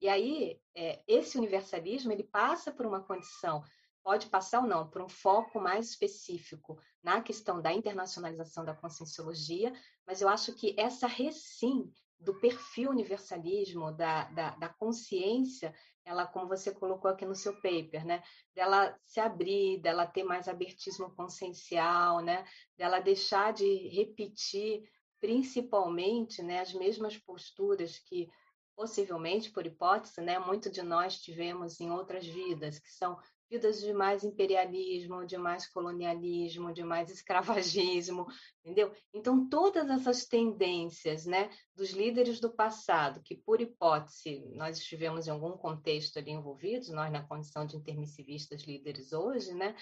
G: E aí, é, esse universalismo, ele passa por uma condição, pode passar ou não, por um foco mais específico na questão da internacionalização da conscienciologia, mas eu acho que essa recim do perfil universalismo, da, da, da, consciência, ela, como você colocou aqui no seu paper, né, dela se abrir, dela ter mais abertismo consciencial, né, dela deixar de repetir principalmente, né, as mesmas posturas que possivelmente por hipótese, né, muito de nós tivemos em outras vidas, que são vidas de mais imperialismo, de mais colonialismo, de mais escravagismo, entendeu? Então, todas essas tendências, né, dos líderes do passado, que por hipótese nós estivemos em algum contexto ali envolvidos, nós na condição de intermissivistas líderes hoje, né,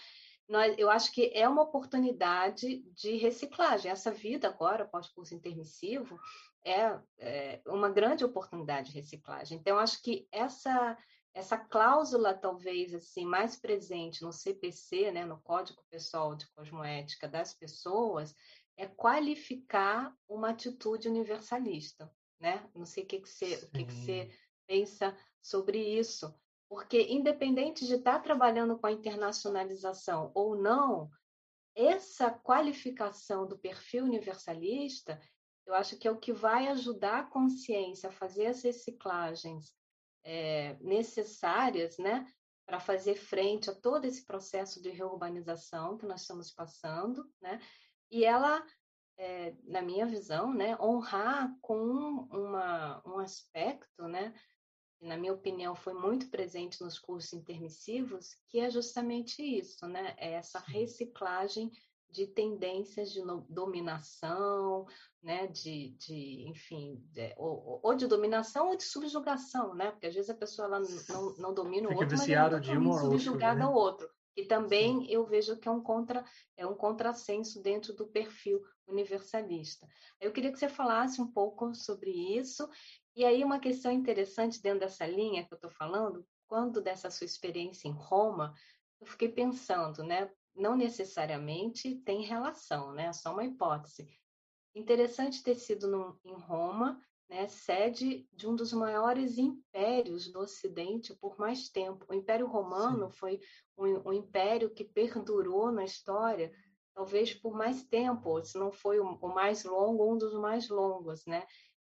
G: nós, eu acho que é uma oportunidade de reciclagem. Essa vida agora, pós-curso intermissivo, é, é uma grande oportunidade de reciclagem. Então, acho que essa essa cláusula talvez assim mais presente no CPC, né, no Código Pessoal de Cosmoética das pessoas, é qualificar uma atitude universalista, né? Não sei o que que você, o que que você pensa sobre isso, porque independente de estar trabalhando com a internacionalização ou não, essa qualificação do perfil universalista, eu acho que é o que vai ajudar a consciência a fazer as reciclagens é, necessárias, né, para fazer frente a todo esse processo de reurbanização que nós estamos passando, né, e ela, é, na minha visão, né, honrar com uma, um aspecto, né, que na minha opinião foi muito presente nos cursos intermissivos, que é justamente isso, né, é essa reciclagem de tendências de dominação, né, de, de enfim, de, ou, ou, de dominação ou de subjugação, né, porque às vezes a pessoa ela não, não domina
A: Fica
G: o outro,
A: mas ela
G: é
A: uma
G: subjugada
A: né?
G: ao outro. E também Sim. eu vejo que é um contra é um contrassenso dentro do perfil universalista. Eu queria que você falasse um pouco sobre isso. E aí uma questão interessante dentro dessa linha que eu estou falando, quando dessa sua experiência em Roma, eu fiquei pensando, né? Não necessariamente tem relação, né? É só uma hipótese. Interessante ter sido no, em Roma, né, sede de um dos maiores impérios do Ocidente por mais tempo. O Império Romano Sim. foi um, um, império que perdurou na história, talvez por mais tempo, se não foi o, o mais longo, um dos mais longos, né?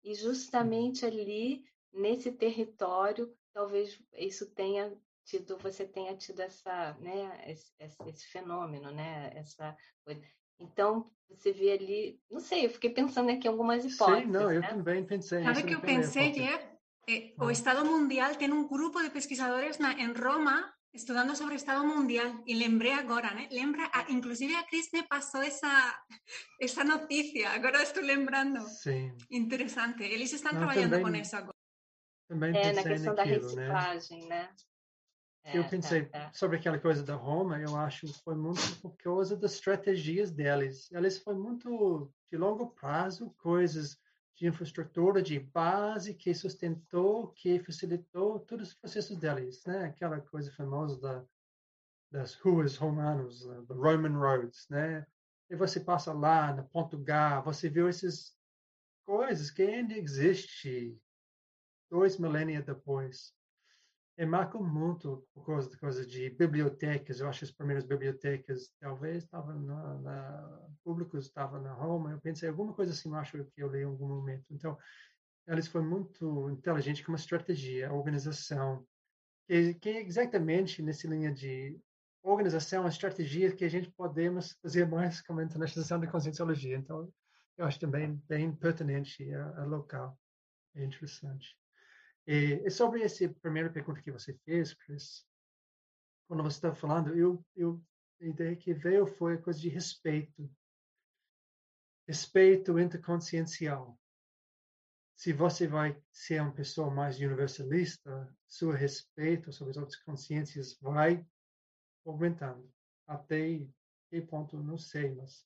G: E justamente ali, nesse território, talvez isso tenha tido, você tenha tido essa, né, esse, esse fenômeno, né, essa coisa. Então, você vê ali, não sei, eu fiquei pensando aqui em algumas hipóteses.
A: Sim, não, eu né? também pensei.
D: Sabe que eu pensei, Jeff? Eh, o Estado Mundial tem um grupo de pesquisadores na, em Roma estudando sobre o Estado Mundial e lembrei agora, né? Lembra, a, inclusive a Cris me passou essa essa notícia, agora estou lembrando.
A: Sim.
D: Interessante. Eles estão não, trabalhando também, com isso agora.
G: Também é, na questão naquilo, da né? reciclagem, né? né?
A: Eu é, pensei é, é. sobre aquela coisa da Roma, eu acho que foi muito por causa das estratégias deles. Eles foi muito de longo prazo, coisas de infraestrutura, de base que sustentou, que facilitou todos os processos deles, né? Aquela coisa famosa da, das ruas romanas, the Roman roads, né? E você passa lá no ponto H, você vê essas coisas que ainda existem dois milênios depois é marca muito por causa de coisa de bibliotecas. Eu acho que as primeiras bibliotecas talvez estavam na, na públicos estavam na Roma. Eu pensei alguma coisa assim. Eu acho que eu li em algum momento. Então eles foram muito inteligentes com uma estratégia, organização. que, que exatamente nessa linha de organização, estratégia que a gente podemos fazer mais com a internacionalização da conscienciologia. Então, eu acho também bem pertinente a, a local. É interessante. E, sobre essa primeira pergunta que você fez, Chris, quando você estava falando, eu, eu, a ideia que veio foi a coisa de respeito. Respeito interconsciencial. Se você vai ser uma pessoa mais universalista, seu respeito sobre as outras consciências vai aumentando. Até que ponto, não sei, mas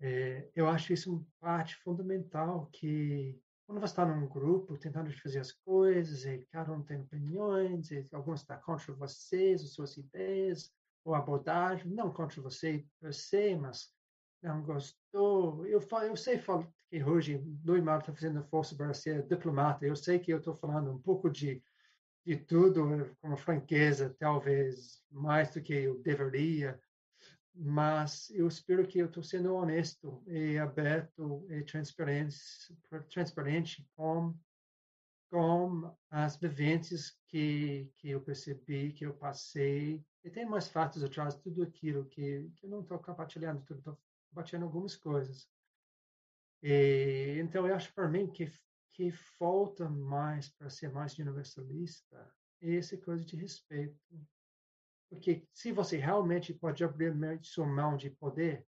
A: é, eu acho isso uma parte fundamental que quando você está num grupo tentando fazer as coisas e cada um tem opiniões e alguns estão contra vocês, as suas ideias ou abordagem, não contra você se, mas não gostou. Eu, falo, eu sei que hoje Louis Mar está fazendo força para ser diplomata. Eu sei que eu estou falando um pouco de de tudo com franqueza, talvez mais do que eu deveria, mas eu espero que eu estou sendo honesto e aberto e transparente, transparente com com as vivências que que eu percebi, que eu passei, e tem mais fatos atrás de tudo aquilo que, que eu não estou compartilhando, estou compartilhando algumas coisas. E, então, eu acho para mim que que falta mais para ser mais universalista essa coisa de respeito. Porque se você realmente pode abrir sua mão de poder,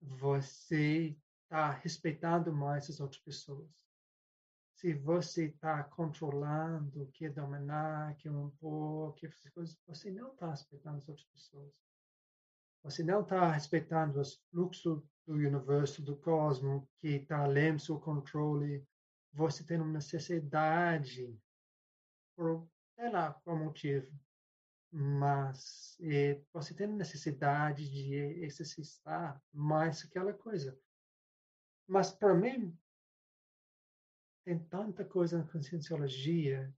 A: você está respeitando mais as outras pessoas. Se você está controlando, quer dominar, quer impor, quer fazer coisas, você não está respeitando as outras pessoas. Você não está respeitando os fluxos do universo, do cosmos, que está além do seu controle. Você tem uma necessidade, por, sei lá qual motivo, mas é, você tem necessidade de exercitar mais aquela coisa. Mas, para mim, tem tanta coisa na conscienciologia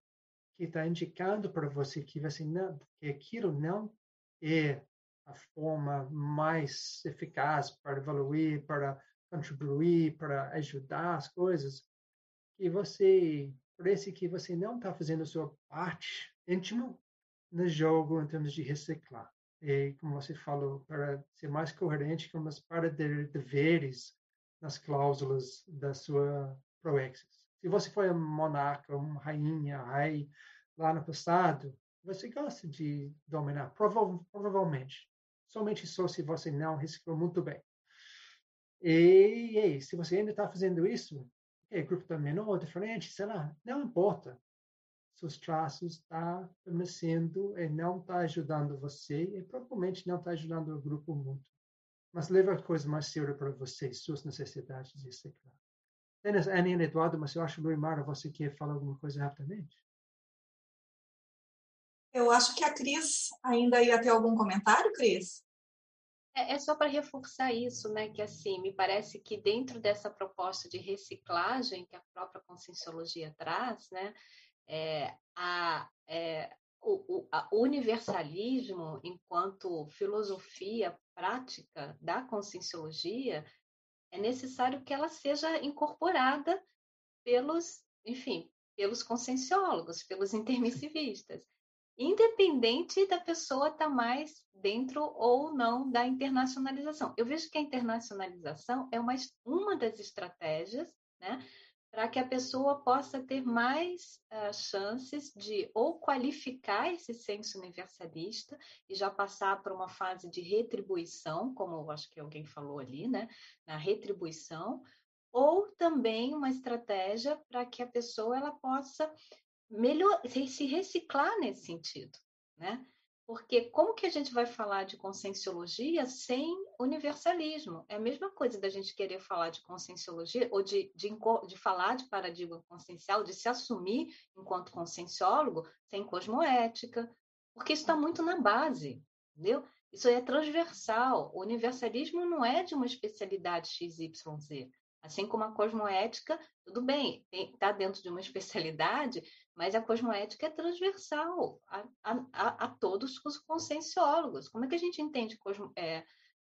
A: que está indicando para você que, você não, que aquilo não é a forma mais eficaz para evoluir, para contribuir, para ajudar as coisas, que você parece que você não está fazendo a sua parte íntima no jogo em termos de reciclar. E, como você falou, para ser mais coerente com as para de deveres nas cláusulas da sua proexis. Se você foi um monarca, uma rainha, rei, lá no passado, você gosta de dominar, provavelmente. Somente só se você não reciclou muito bem. E, e se você ainda está fazendo isso, é grupo está menor, diferente, sei lá, não importa. Seus traços estão tá permanecendo e não está ajudando você e provavelmente não está ajudando o grupo muito. Mas leva a coisa mais séria para você, suas necessidades de reciclar. Apenas Annie e Eduardo, mas eu acho, Luimara, você quer falar alguma coisa rapidamente?
B: Eu acho que a Cris ainda ia ter algum comentário, Cris?
G: É, é só para reforçar isso, né? Que assim, me parece que dentro dessa proposta de reciclagem que a própria conscienciologia traz, né? É, a, é, o, o a universalismo enquanto filosofia prática da conscienciologia é necessário que ela seja incorporada pelos, enfim, pelos conscienciólogos, pelos intermissivistas independente da pessoa estar tá mais dentro ou não da internacionalização. Eu vejo que a internacionalização é uma, uma das estratégias, né, para que a pessoa possa ter mais uh, chances de ou qualificar esse senso universalista e já passar para uma fase de retribuição, como acho que alguém falou ali, né, na retribuição, ou também uma estratégia para que a pessoa ela possa melhor, se reciclar nesse sentido, né? Porque como que a gente vai falar de conscienciologia sem universalismo? É a mesma coisa da gente querer falar de conscienciologia ou de, de, de falar de paradigma consciencial, de se assumir enquanto conscienciólogo sem cosmoética, porque isso está muito na base, entendeu? Isso é transversal. O universalismo não é de uma especialidade XYZ. Assim como a cosmoética, tudo bem, está dentro de uma especialidade, mas a cosmoética é transversal a, a, a todos os conscienciólogos. Como é que a gente entende cosmo, é,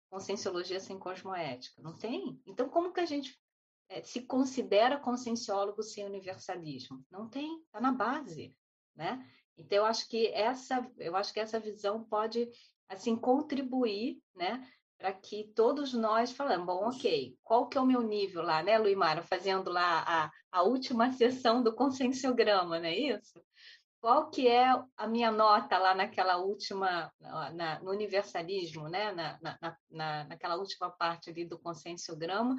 G: conscienciologia sem cosmoética? Não tem? Então, como que a gente é, se considera conscienciólogo sem universalismo? Não tem, está na base. né? Então eu acho que essa, eu acho que essa visão pode assim contribuir, né, para que todos nós falamos, bom, ok, qual que é o meu nível lá, né, Luimara, fazendo lá a, a última sessão do conscienciograma, não é isso? Qual que é a minha nota lá naquela última, na, no universalismo, né, na, na, na, naquela última parte ali do conscienciograma,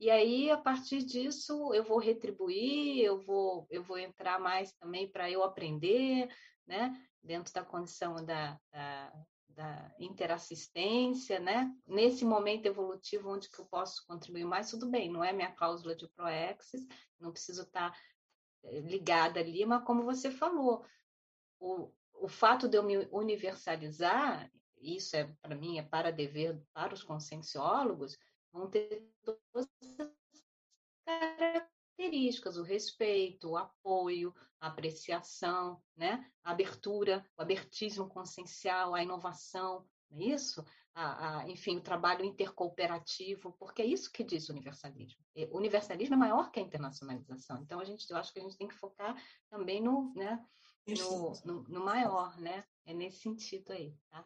G: e aí, a partir disso, eu vou retribuir, eu vou, eu vou entrar mais também para eu aprender, né? Dentro da condição da, da, da, interassistência, né? Nesse momento evolutivo onde que eu posso contribuir mais, tudo bem, não é minha cláusula de proexis, não preciso estar tá, eh, ligada ali, mas como você falou, o, o fato de eu me universalizar, isso é para mim é para dever para os conscienciólogos, vão ter todas as características, o respeito, o apoio, a apreciação, né? a abertura, o abertismo consciencial, a inovação, não é isso? A, a, enfim, o trabalho intercooperativo, porque é isso que diz o universalismo. O universalismo é maior que a internacionalização. Então, a gente, eu acho que a gente tem que focar também no, né, no, no, no maior, né? É nesse sentido aí, tá?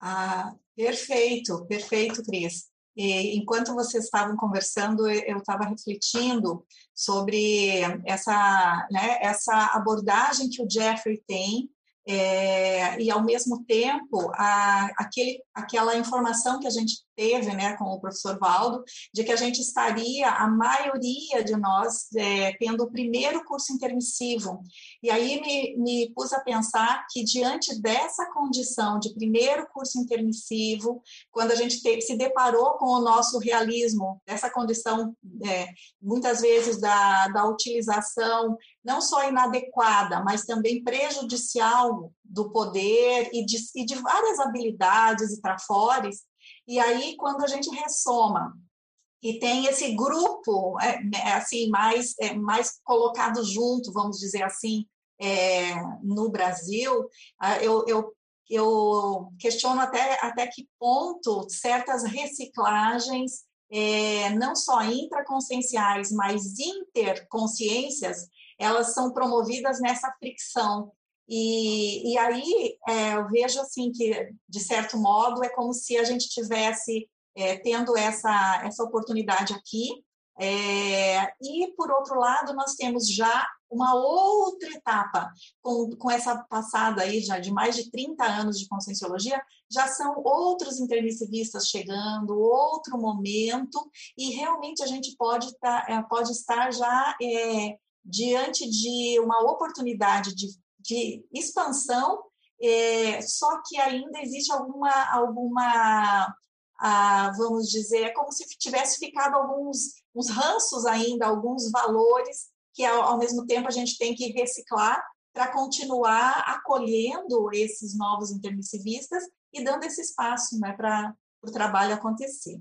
B: Ah, perfeito, perfeito, Cris. E, enquanto vocês estavam conversando, eu estava refletindo sobre essa, né, essa abordagem que o Jeffrey tem é, e ao mesmo tempo a, aquele, aquela informação que a gente teve né, com o professor Valdo, de que a gente estaria, a maioria de nós, é, tendo o primeiro curso intermissivo. E aí me, me pus a pensar que, diante dessa condição de primeiro curso intermissivo, quando a gente te, se deparou com o nosso realismo, dessa condição, é, muitas vezes, da, da utilização não só inadequada, mas também prejudicial do poder e de, e de várias habilidades e trafores, e aí, quando a gente ressoma e tem esse grupo é, né, assim mais é, mais colocado junto, vamos dizer assim, é, no Brasil, eu, eu, eu questiono até, até que ponto certas reciclagens, é, não só intraconscienciais, mas interconsciências, elas são promovidas nessa fricção. E, e aí é, eu vejo assim que, de certo modo, é como se a gente tivesse é, tendo essa, essa oportunidade aqui. É, e, por outro lado, nós temos já uma outra etapa, com, com essa passada aí já de mais de 30 anos de conscienciologia, já são outros intermissivistas chegando, outro momento, e realmente a gente pode, tá, é, pode estar já é, diante de uma oportunidade de de expansão, é, só que ainda existe alguma, alguma ah, vamos dizer, é como se tivesse ficado alguns uns ranços ainda, alguns valores que ao, ao mesmo tempo a gente tem que reciclar para continuar acolhendo esses novos intermissivistas e dando esse espaço né, para o trabalho acontecer.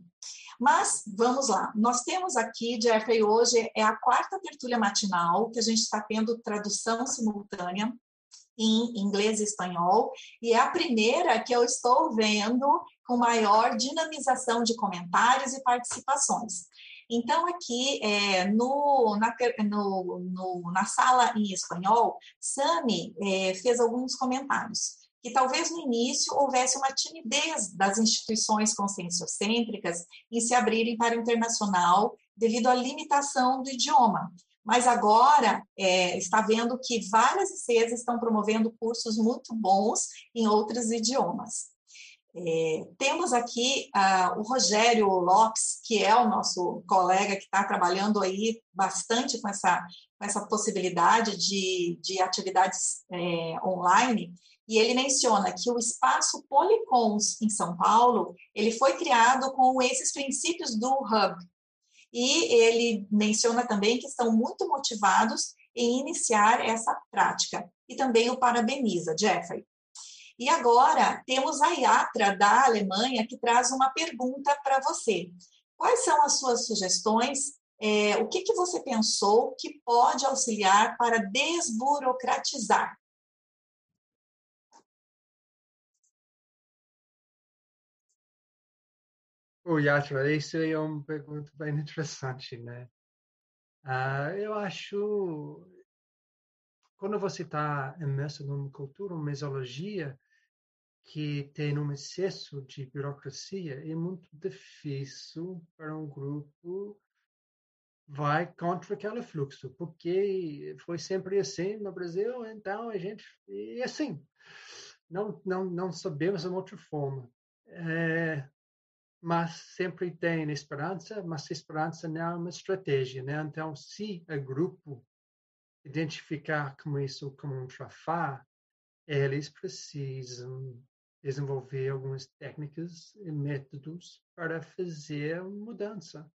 B: Mas vamos lá, nós temos aqui, Jeffrey, hoje é a quarta tertúlia matinal que a gente está tendo tradução simultânea em inglês e espanhol, e é a primeira que eu estou vendo com maior dinamização de comentários e participações. Então, aqui é, no, na, no, no, na sala em espanhol, Sami é, fez alguns comentários que talvez no início houvesse uma timidez das instituições conscienciocêntricas em se abrirem para o internacional devido à limitação do idioma. Mas agora é, está vendo que várias ICs estão promovendo cursos muito bons em outros idiomas. É, temos aqui uh, o Rogério Lopes, que é o nosso colega que está trabalhando aí bastante com essa, com essa possibilidade de, de atividades é, online, e ele menciona que o espaço Policons em São Paulo, ele foi criado com esses princípios do Hub, e ele menciona também que estão muito motivados em iniciar essa prática. E também o parabeniza, Jeffrey. E agora temos a Yatra da Alemanha que traz uma pergunta para você. Quais são as suas sugestões? É, o que, que você pensou que pode auxiliar para desburocratizar
A: O Yatra, isso é uma pergunta bem interessante, né? Uh, eu acho quando você está imerso numa cultura, uma mesologia que tem um excesso de burocracia, é muito difícil para um grupo vai contra aquele fluxo, porque foi sempre assim no Brasil, então a gente é assim. Não, não, não sabemos uma outra forma. É, mas sempre tem esperança, mas esperança não é uma estratégia, né? Então, se o grupo identificar como isso como um trafá, eles precisam desenvolver algumas técnicas e métodos para fazer mudança.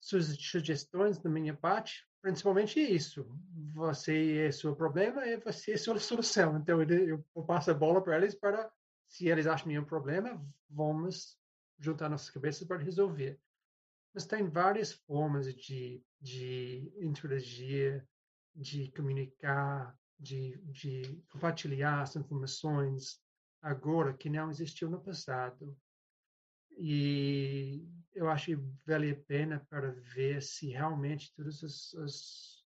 A: Suas sugestões da minha parte, principalmente isso. Você é seu problema e você é sua solução. Então, eu passo a bola para eles para, se eles acham nenhum problema, vamos juntar nossas cabeças para resolver. Mas tem várias formas de, de interagir de comunicar, de, de compartilhar as informações agora que não existiu no passado. E eu acho que vale a pena para ver se realmente todas as, as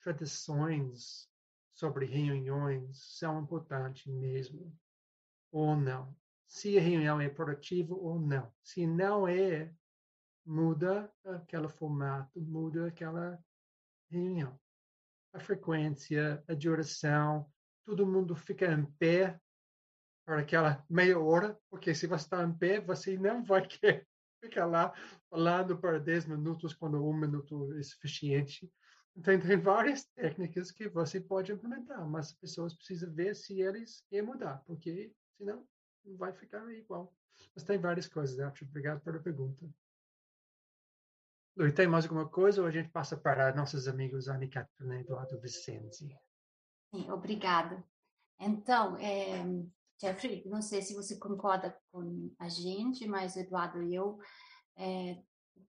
A: tradições sobre reuniões são importantes mesmo, ou não. Se a reunião é produtiva ou não. Se não é, muda aquele formato, muda aquela reunião a frequência, a duração, todo mundo fica em pé para aquela meia hora, porque se você está em pé, você não vai querer ficar lá falando por 10 minutos quando um minuto é suficiente. Então, tem várias técnicas que você pode implementar, mas as pessoas precisam ver se eles querem mudar, porque senão vai ficar igual. Mas tem várias coisas, Acho. Obrigado pela pergunta. Luiz, tem mais alguma coisa ou a gente passa para nossos amigos Ana e Eduardo Vicente?
C: Sim, obrigada. Então, é, Jeffrey, não sei se você concorda com a gente, mas Eduardo e eu é,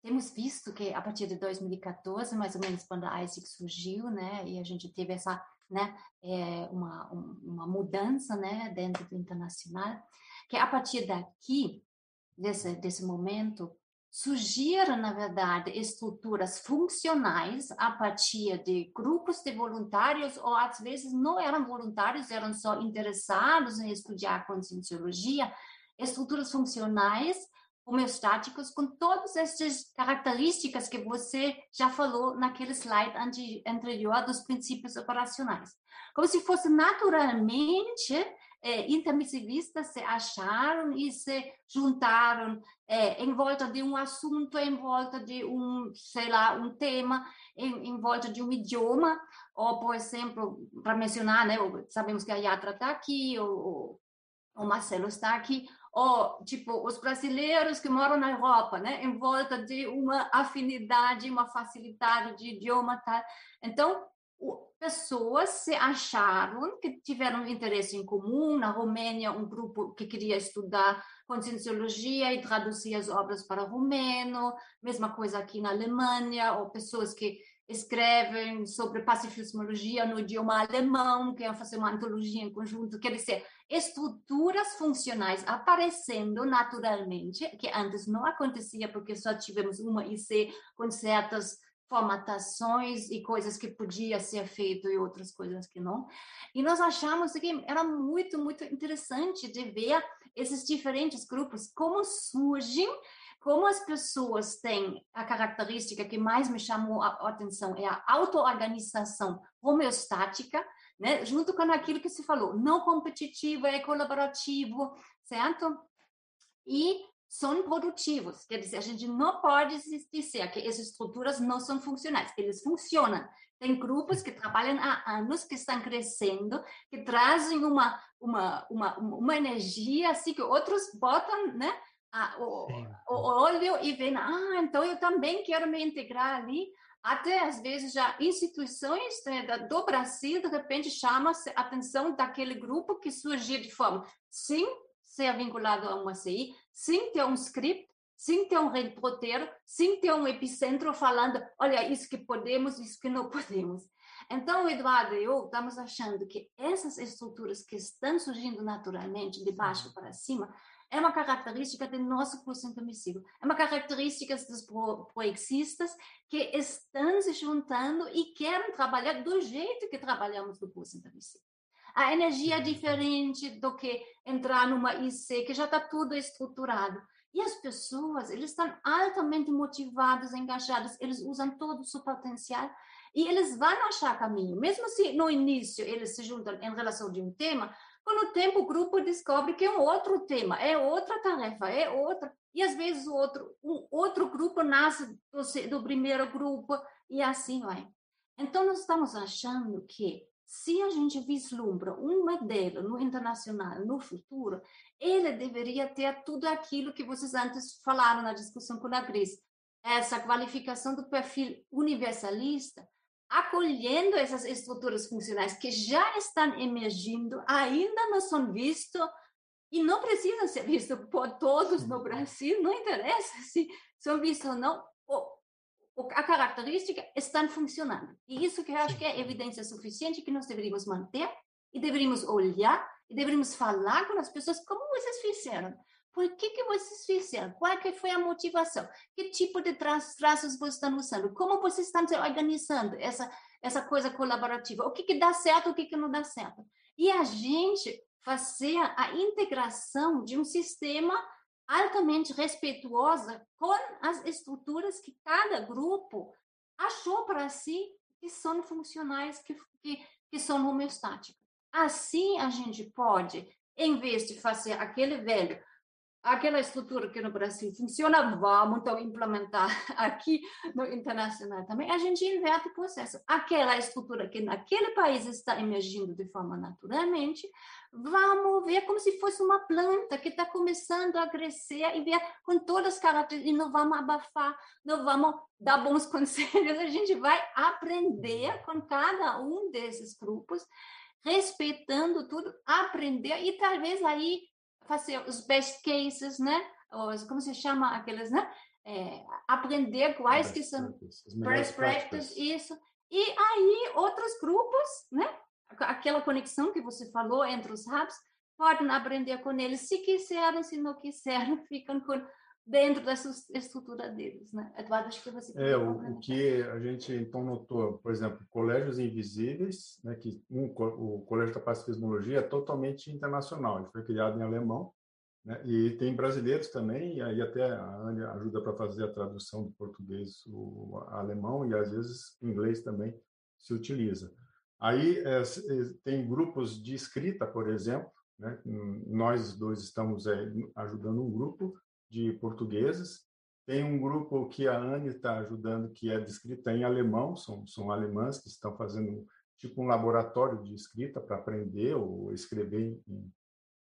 C: temos visto que a partir de 2014, mais ou menos quando a ISIC surgiu, né, e a gente teve essa, né, é, uma, uma mudança, né, dentro do internacional, que a partir daqui, desse, desse momento, surgiram, na verdade, estruturas funcionais a partir de grupos de voluntários, ou às vezes não eram voluntários, eram só interessados em estudar conscienciologia, estruturas funcionais homeostáticos com todas essas características que você já falou naquele slide anterior dos princípios operacionais. Como se fosse naturalmente é, intermissivistas se acharam e se juntaram é, em volta de um assunto, em volta de um, sei lá, um tema, em, em volta de um idioma, ou, por exemplo, para mencionar, né, sabemos que a Yatra está aqui, ou, o Marcelo está aqui, ou, tipo, os brasileiros que moram na Europa, né, em volta de uma afinidade, uma facilidade de idioma, tal. Então, pessoas se acharam que tiveram interesse em comum. Na Romênia, um grupo que queria estudar conscienciologia e traduzir as obras para romeno. Mesma coisa aqui na Alemanha, ou pessoas que escrevem sobre pacifismologia no idioma alemão, querem fazer uma antologia em conjunto. Quer dizer, estruturas funcionais aparecendo naturalmente, que antes não acontecia porque só tivemos uma IC com certas formatações e coisas que podia ser feito e outras coisas que não. E nós achamos que era muito, muito interessante de ver esses diferentes grupos, como surgem, como as pessoas têm a característica que mais me chamou a atenção é a autoorganização homeostática, né? junto com aquilo que se falou, não competitivo, é colaborativo, certo? E são produtivos. Quer dizer, a gente não pode dizer que essas estruturas não são funcionais, eles funcionam. Tem grupos que trabalham há anos, que estão crescendo, que trazem uma, uma, uma, uma energia assim que outros botam né, a, o, o, olho e veem, ah, então eu também quero me integrar ali. Até às vezes já instituições né, do Brasil, de repente, chamam a atenção daquele grupo que surgiu de forma, sim, ser vinculado a uma CI, sem ter um script, sem ter um roteiro, sem ter um epicentro falando, olha, isso que podemos, isso que não podemos. Então, Eduardo e eu estamos achando que essas estruturas que estão surgindo naturalmente, de baixo para cima, é uma característica do nosso curso intermissivo. É uma característica dos proexistas que estão se juntando e querem trabalhar do jeito que trabalhamos no curso intermissivo. A energia é diferente do que entrar numa IC, que já está tudo estruturado. E as pessoas, eles estão altamente motivados, engajados, eles usam todo o seu potencial e eles vão achar caminho. Mesmo se no início eles se juntam em relação de um tema, com o tempo o grupo descobre que é um outro tema, é outra tarefa, é outra. E às vezes o outro, um outro grupo nasce do, do primeiro grupo e assim vai. Então nós estamos achando que se a gente vislumbra um modelo no internacional, no futuro, ele deveria ter tudo aquilo que vocês antes falaram na discussão com a Cris. Essa qualificação do perfil universalista, acolhendo essas estruturas funcionais que já estão emergindo, ainda não são vistos e não precisam ser vistos por todos no Brasil, não interessa se são vistos ou não, a característica estão funcionando. E isso que eu acho que é evidência suficiente que nós deveríamos manter e deveríamos olhar e deveríamos falar com as pessoas como vocês fizeram. Por que, que vocês fizeram? Qual que foi a motivação? Que tipo de tra traços vocês estão usando? Como vocês estão se organizando essa, essa coisa colaborativa? O que, que dá certo, o que, que não dá certo? E a gente fazer a integração de um sistema altamente respeituosa com as estruturas que cada grupo achou para si que são funcionais, que, que, que são homeostáticas. Assim, a gente pode, em vez de fazer aquele velho aquela estrutura que no Brasil funciona, vamos então implementar aqui no internacional também. A gente inverte o processo. Aquela estrutura que naquele país está emergindo de forma naturalmente, vamos ver como se fosse uma planta que está começando a crescer e ver com todas as características, e não vamos abafar, não vamos dar bons conselhos, a gente vai aprender com cada um desses grupos, respeitando tudo, aprender e talvez aí fazer os best cases, né? Os, como se chama aqueles, né? É, aprender quais best que são best practices, isso. E aí outros grupos, né? Aquela conexão que você falou entre os hubs, podem aprender com eles, se quiserem, se não quiserem, ficam com dentro dessa estrutura deles, né? Eduardo, acho que você
H: é o, o, que a gente então notou, por exemplo, colégios invisíveis, né? Que um, o Colégio da Paz Cosmologia é totalmente internacional. Ele foi criado em alemão, né? E tem brasileiros também, e aí até a Ania ajuda para fazer a tradução do português o alemão e às vezes inglês também se utiliza. Aí é, tem grupos de escrita, por exemplo, né? Nós dois estamos é, ajudando um grupo de portugueses. Tem um grupo que a Anne está ajudando, que é de escrita em alemão, são, são alemãs que estão fazendo tipo um laboratório de escrita para aprender ou escrever em,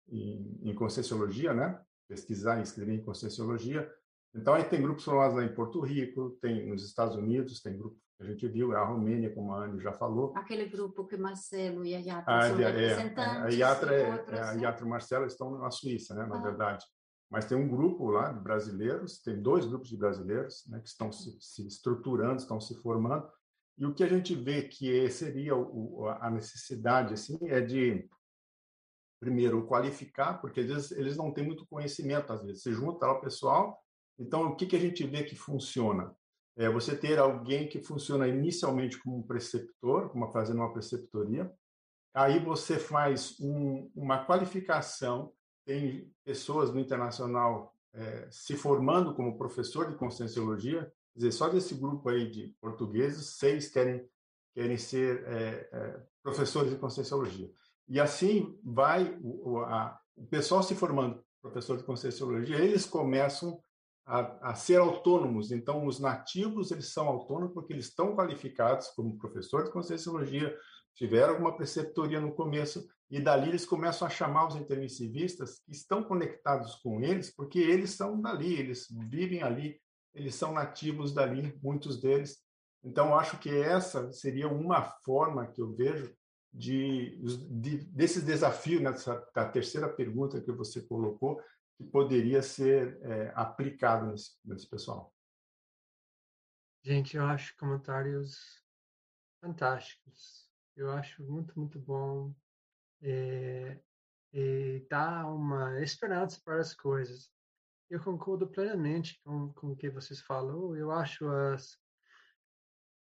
H: em, em Conscienciologia, né? pesquisar e escrever em Conscienciologia. Então, aí tem grupos formados lá em Porto Rico, tem nos Estados Unidos, tem grupo que a gente viu, é a Romênia, como a Anne já falou.
C: Aquele grupo que Marcelo e a Yatra ah, são é, representantes.
H: É, a Yatra, é, outros, a Yatra e o Marcelo estão na Suíça, né, na ah. verdade mas tem um grupo lá de brasileiros, tem dois grupos de brasileiros né, que estão se, se, estruturando, estão se formando, e o que a gente vê que seria o, a necessidade assim é de primeiro qualificar, porque vezes eles não têm muito conhecimento, às vezes. Se junta o pessoal, então o que que a gente vê que funciona? É você ter alguém que funciona inicialmente como um preceptor, como fazendo uma preceptoria, aí você faz um, uma qualificação tem pessoas no internacional é, se formando como professor de conscienciologia, quer dizer, só desse grupo aí de portugueses, seis querem, querem ser é, é, professores de conscienciologia. E assim vai o, a, o pessoal se formando professor de conscienciologia, eles começam a, a, ser autônomos. Então, os nativos eles são autônomos porque eles estão qualificados como professor de conscienciologia, tiveram alguma preceptoria no começo e dali eles começam a chamar os intermissivistas que estão conectados com eles, porque eles são dali, eles vivem ali, eles são nativos dali, muitos deles. Então, acho que essa seria uma forma que eu vejo de, de desses desafios, nessa né, da terceira pergunta que você colocou, que poderia ser é, aplicado nesse, nesse pessoal.
A: Gente, eu acho comentários fantásticos. Eu acho muito, muito bom é, e dá uma esperança para as coisas. Eu concordo plenamente com, com o que vocês falou. Eu acho as,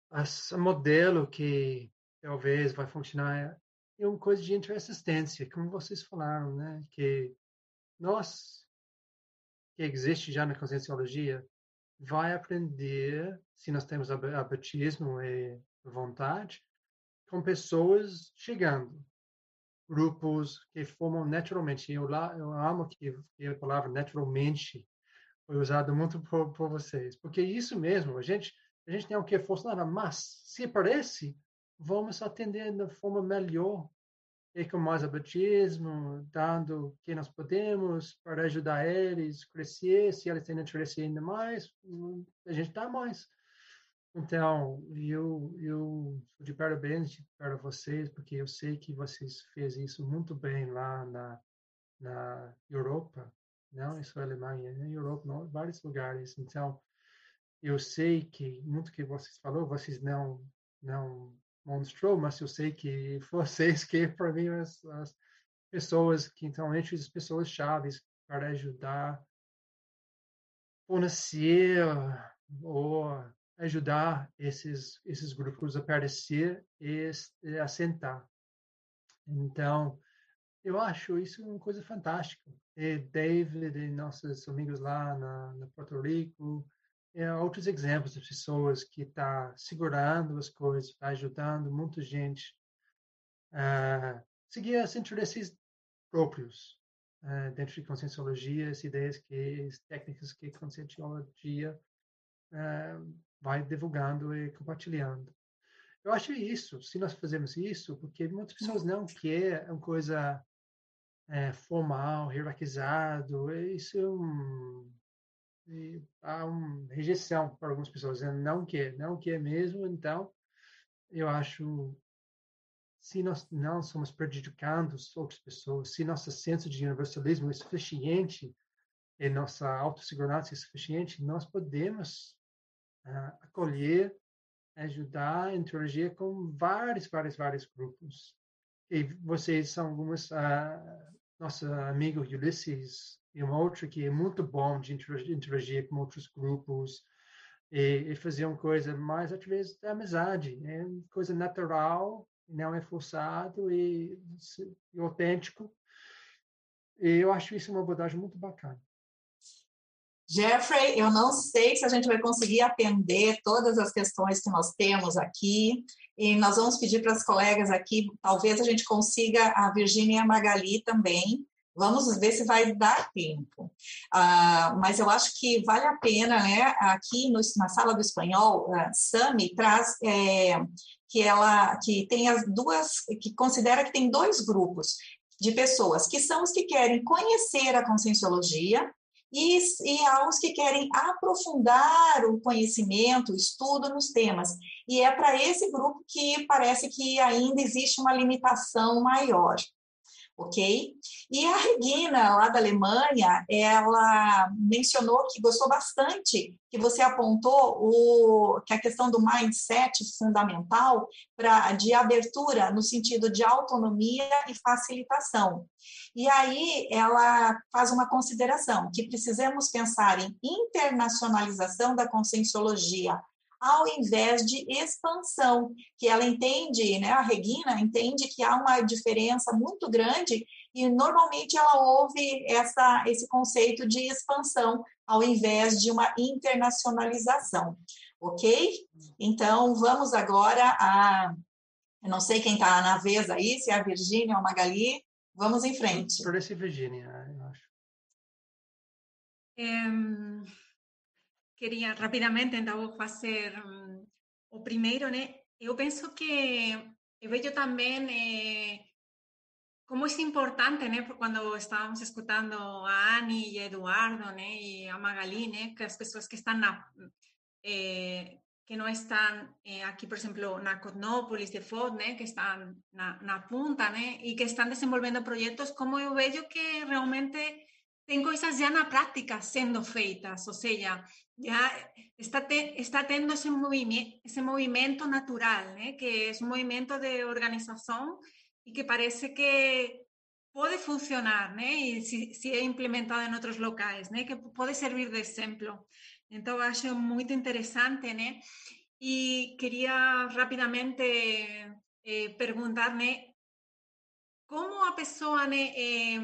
A: as modelo que talvez vai funcionar é uma coisa de interassistência, como vocês falaram, né? Que nós que existe já na conscienciologia vai aprender, se nós temos abatismo e vontade, com pessoas chegando, grupos que formam naturalmente. Eu, lá, eu amo que, que a palavra naturalmente foi usada muito por, por vocês, porque isso mesmo, a gente, a gente tem o que forçar, mas se parece, vamos atender da forma melhor e com mais abatismo, dando o que nós podemos para ajudar eles a crescer, se eles têm interesse ainda mais, a gente dá mais. Então, eu, eu sou de parabéns para vocês, porque eu sei que vocês fez isso muito bem lá na, na Europa, não é só Alemanha, na Europa, em vários lugares. Então, eu sei que muito que vocês falou, vocês não não mostrou, mas eu sei que vocês que para mim as, as pessoas que estão entre as pessoas chaves para ajudar conhecer ou ajudar esses esses grupos a aparecer e a sentar. Então, eu acho isso uma coisa fantástica. E David e nossos amigos lá na, Porto Rico, e outros exemplos de pessoas que está segurando as coisas, está ajudando muita gente a seguir os interesses próprios uh, dentro de conscienciologia, as ideias que, as técnicas que conscienciologia uh, vai divulgando e compartilhando. Eu acho isso, se nós fazemos isso, porque muitas pessoas não querem uma coisa é, formal, hierarquizado, isso é um, há uma rejeição para algumas pessoas, dizendo não quer, não quer mesmo, então eu acho se nós não somos prejudicando outras pessoas, se nosso senso de universalismo é suficiente e nossa autossegurança é suficiente, nós podemos acolher, ajudar, interagir com vários, vários, vários grupos. E vocês são algumas, uh, nosso amigo Ulysses e uma outra que é muito bom de interagir com outros grupos e, e fazer uma coisa mais através da amizade, né? coisa natural, não é forçado e, e autêntico. E eu acho isso uma abordagem muito bacana.
B: Jeffrey, eu não sei se a gente vai conseguir atender todas as questões que nós temos aqui, e nós vamos pedir para as colegas aqui, talvez a gente consiga a Virginia e a Magali também. Vamos ver se vai dar tempo. Uh, mas eu acho que vale a pena, né? Aqui no, na sala do espanhol, uh, Sami traz é, que ela que tem as duas, que considera que tem dois grupos de pessoas, que são os que querem conhecer a conscienciologia e, e há os que querem aprofundar o conhecimento, o estudo nos temas. E é para esse grupo que parece que ainda existe uma limitação maior ok? E a Regina, lá da Alemanha, ela mencionou que gostou bastante que você apontou o, que a questão do mindset fundamental pra, de abertura no sentido de autonomia e facilitação. E aí ela faz uma consideração que precisamos pensar em internacionalização da conscienciologia ao invés de expansão, que ela entende, né, a Regina entende que há uma diferença muito grande e normalmente ela ouve essa, esse conceito de expansão ao invés de uma internacionalização, ok? Então, vamos agora a... Eu não sei quem está na vez aí, se é a Virgínia ou a Magali. Vamos em frente.
A: Por esse Virgínia, eu acho.
D: Um queria rapidamente então fazer um, o primeiro, né? Eu penso que eu vejo também eh, como é importante, né? Quando estávamos escutando a Anne e a Eduardo, né? E a Magali, né? Que as pessoas que estão na eh, que não estão eh, aqui, por exemplo, na Cosmópolis de FOD, né? Que estão na, na punta, né? E que estão desenvolvendo projetos, como eu vejo que realmente tem coisas já na prática sendo feitas, ou seja, ya está, te, está tendo ese movimiento, ese movimiento natural, ¿eh? que es un movimiento de organización y que parece que pode funcionar, né? E se, se é implementado em outros locais, né? Que pode servir de exemplo. Então, acho muito interessante, né? E queria rapidamente eh, perguntar, né? Como a pessoa, né? Eh,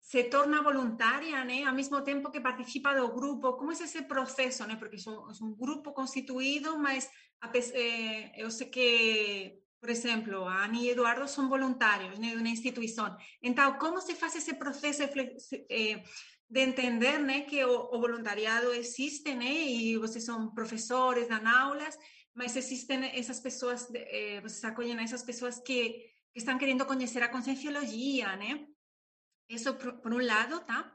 D: se torna voluntária, né? Ao mesmo tempo que participa do grupo, como é esse processo, né? Porque é um grupo constituído, mas a, eh, eu sei que por exemplo, a Ani e Eduardo são voluntários né, de uma instituição. Então, como se faz esse processo de, eh, de entender né, que o, o, voluntariado existe né, e vocês são professores, dão aulas, mas existem essas pessoas, eh, vocês acolhem essas pessoas que, que estão querendo conhecer a conscienciologia, né? Isso por, por um lado, tá?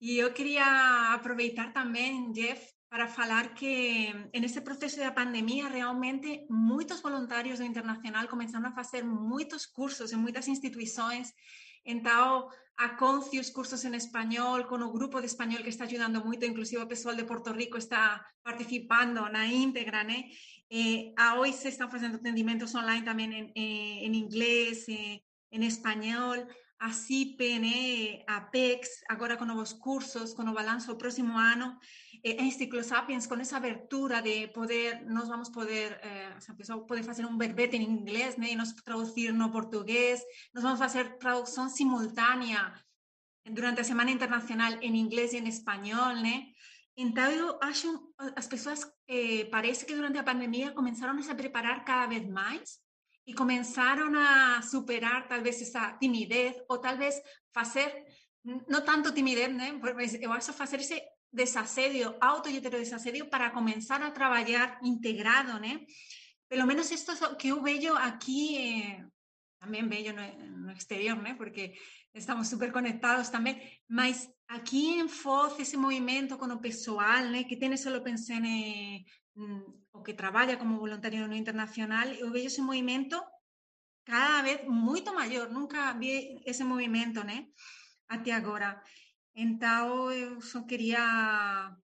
D: E eu queria aproveitar também, Jeff, para falar que nesse processo da pandemia, realmente, muitos voluntários do Internacional começaram a fazer muitos cursos em muitas instituições. Então, a CONCI, os cursos em espanhol, com o grupo de espanhol que está ajudando muito, inclusive o pessoal de Porto Rico está participando na íntegra, né? Eh, a OIC estão fazendo atendimentos online também em, em inglês, em, em espanhol a CIPE, né, a PEX, agora com novos cursos, com o balanço do próximo ano, eh, a Instituto Sapiens, com essa abertura de poder, nós vamos poder, eh, essa pessoa pode fazer um verbete em inglês, né, e nós traduzir no português, nós vamos fazer tradução simultânea durante a Semana Internacional em inglês e em espanhol, né, então, eu acho, as pessoas, eh, parece que durante a pandemia começaram a preparar cada vez mais y comenzaron a superar tal vez esa timidez o tal vez hacer, no tanto timidez, ¿no? eu acho fazer esse desasedio, auto e desasedio para comenzar a trabajar integrado, ¿no? Pelo menos esto que eu vejo aquí, eh, también bello no, no exterior, ¿no? Porque estamos super conectados también, mas aquí en Foz, ese movimiento con o pessoal, ¿no? que tiene solo pensar en o que trabaja como voluntario no internacional, eu vejo ese movimento cada vez moito maior. Nunca vi ese movimento, né? Até agora. Então, eu só queria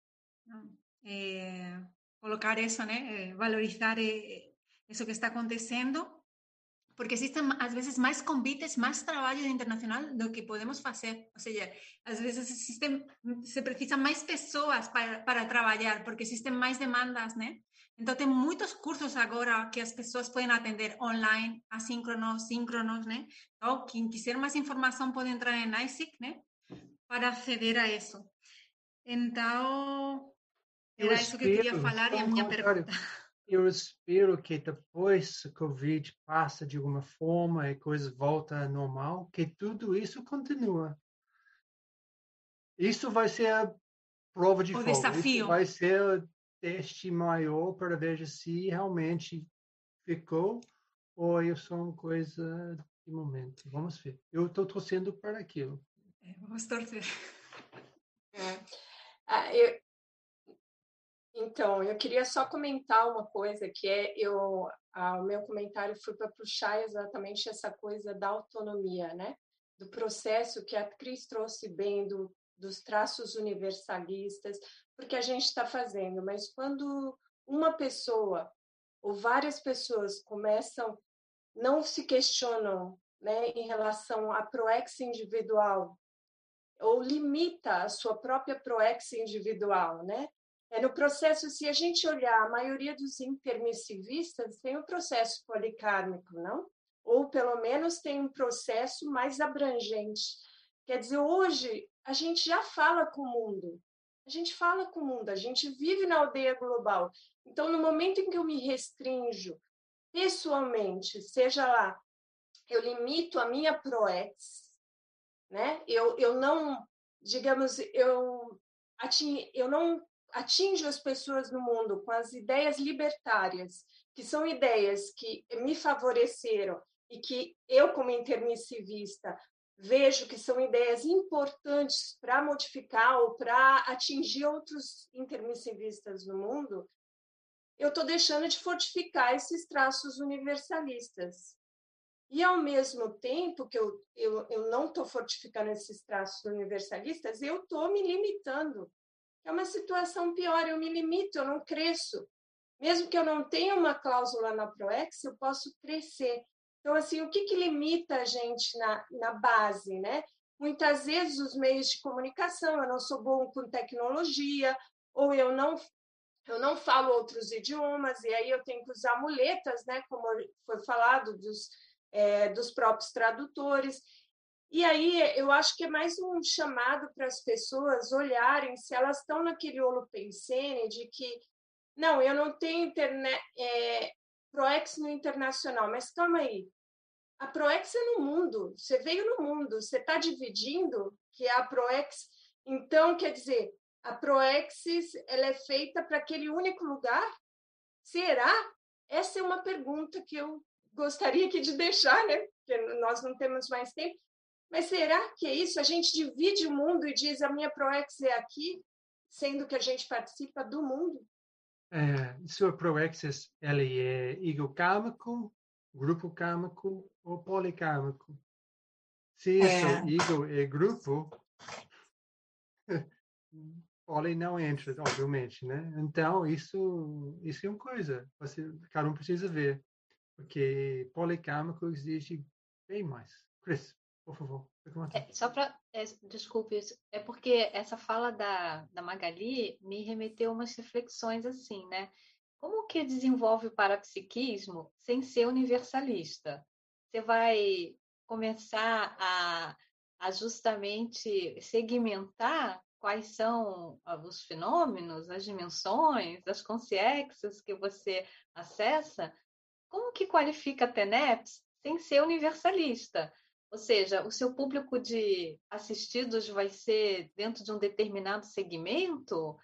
D: eh, colocar isso, né? Eh, valorizar eh, isso que está acontecendo porque existen às vezes mais convites, mais trabalho internacional do que podemos fazer. Ou seja, às vezes existem, se precisam mais pessoas para, para trabalhar, porque existem mais demandas, né? Então, tem muitos cursos agora que as pessoas podem atender online, assíncronos, síncronos, né? Então, quem quiser mais informação pode entrar em ISIC, né? Para aceder a isso. Então, era isso que eu queria falar e a minha pergunta
A: eu espero que depois o Covid passa de alguma forma e coisas voltam ao normal, que tudo isso continua. Isso vai ser a prova de
D: o
A: fogo.
D: desafio.
A: Isso vai ser o teste maior para ver se realmente ficou ou é só uma coisa de momento. Vamos ver. Eu estou torcendo para aquilo.
D: É, vamos torcer.
E: É. Ah, eu, então, eu queria só comentar uma coisa que é eu o meu comentário foi para puxar exatamente essa coisa da autonomia, né? Do processo que a Cris trouxe bem do, dos traços universalistas, porque a gente está fazendo, mas quando uma pessoa ou várias pessoas começam não se questionam, né, em relação à proex individual ou limita a sua própria proex individual, né? É no processo, se a gente olhar, a maioria dos intermissivistas tem um processo policármico, não? Ou pelo menos tem um processo mais abrangente. Quer dizer, hoje a gente já fala com o mundo, a gente fala com o mundo, a gente vive na aldeia global. Então, no momento em que eu me restrinjo pessoalmente, seja lá, eu limito a minha proex, né? Eu, eu não, digamos, eu, eu não atinge as pessoas no mundo com as ideias libertárias, que são ideias que me favoreceram e que eu, como intermissivista, vejo que são ideias importantes para modificar ou para atingir outros intermissivistas no mundo, eu estou deixando de fortificar esses traços universalistas. E, ao mesmo tempo que eu, eu, eu não estou fortificando esses traços universalistas, eu estou me limitando é uma situação pior, eu me limito, eu não cresço. Mesmo que eu não tenha uma cláusula na ProEx, eu posso crescer. Então, assim, o que, que limita a gente na, na base, né? Muitas vezes os meios de comunicação, eu não sou bom com tecnologia, ou eu não eu não falo outros idiomas, e aí eu tenho que usar muletas, né, como foi falado, dos, é, dos próprios tradutores. E aí eu acho que é mais um chamado para as pessoas olharem se elas estão naquele holopensene de que, não, eu não tenho internet, é, ProEx no internacional, mas calma aí, a ProEx é no mundo, você veio no mundo, você está dividindo que é a ProEx, então, quer dizer, a Proexis ela é feita para aquele único lugar? Será? Essa é uma pergunta que eu gostaria aqui de deixar, né? Porque nós não temos mais tempo. Mas será que é isso? A gente divide o mundo e diz a minha Proex é aqui, sendo que a gente participa do mundo?
A: É, sua Proexis, ela é igocármico, grupo kármico ou policármico? Se é. ego é grupo, Poli não entra, obviamente, né? Então, isso, isso é uma coisa, você, cada um precisa ver, porque policármico exige bem mais. Chris, por favor.
G: É, só para, é, desculpe, é porque essa fala da, da Magali me remeteu a umas reflexões assim, né? Como que desenvolve o parapsiquismo sem ser universalista? Você vai começar a, a justamente segmentar quais são ah, os fenômenos, as dimensões, as consciências que você acessa, como que qualifica a TENEPS sem ser universalista? Ou seja, o seu público de assistidos vai ser dentro de um determinado segmento?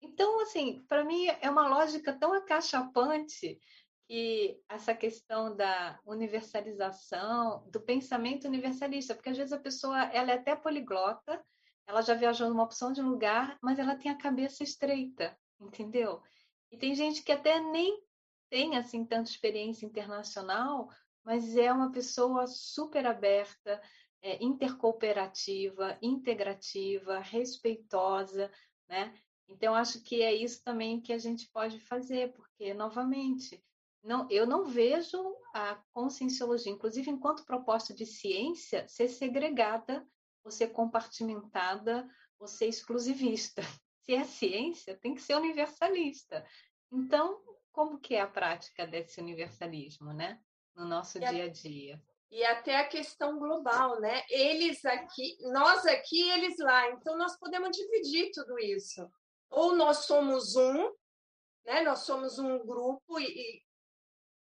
G: Então, assim, para mim é uma lógica tão acachapante que essa questão da universalização, do pensamento universalista, porque às vezes a pessoa ela é até poliglota, ela já viajou numa opção de lugar, mas ela tem a cabeça estreita, entendeu? E tem gente que até nem tem assim tanta experiência internacional, mas é uma pessoa super aberta, é, intercooperativa, integrativa, respeitosa, né? Então acho que é isso também que a gente pode fazer, porque novamente não, eu não vejo a conscienciologia, inclusive enquanto proposta de ciência, ser segregada ou ser compartimentada ou ser exclusivista. Se é ciência, tem que ser universalista. Então, como que é a prática desse universalismo, né? No nosso e dia a dia.
E: E até a questão global, né? Eles aqui, nós aqui, eles lá. Então, nós podemos dividir tudo isso. Ou nós somos um, né? Nós somos um grupo e, e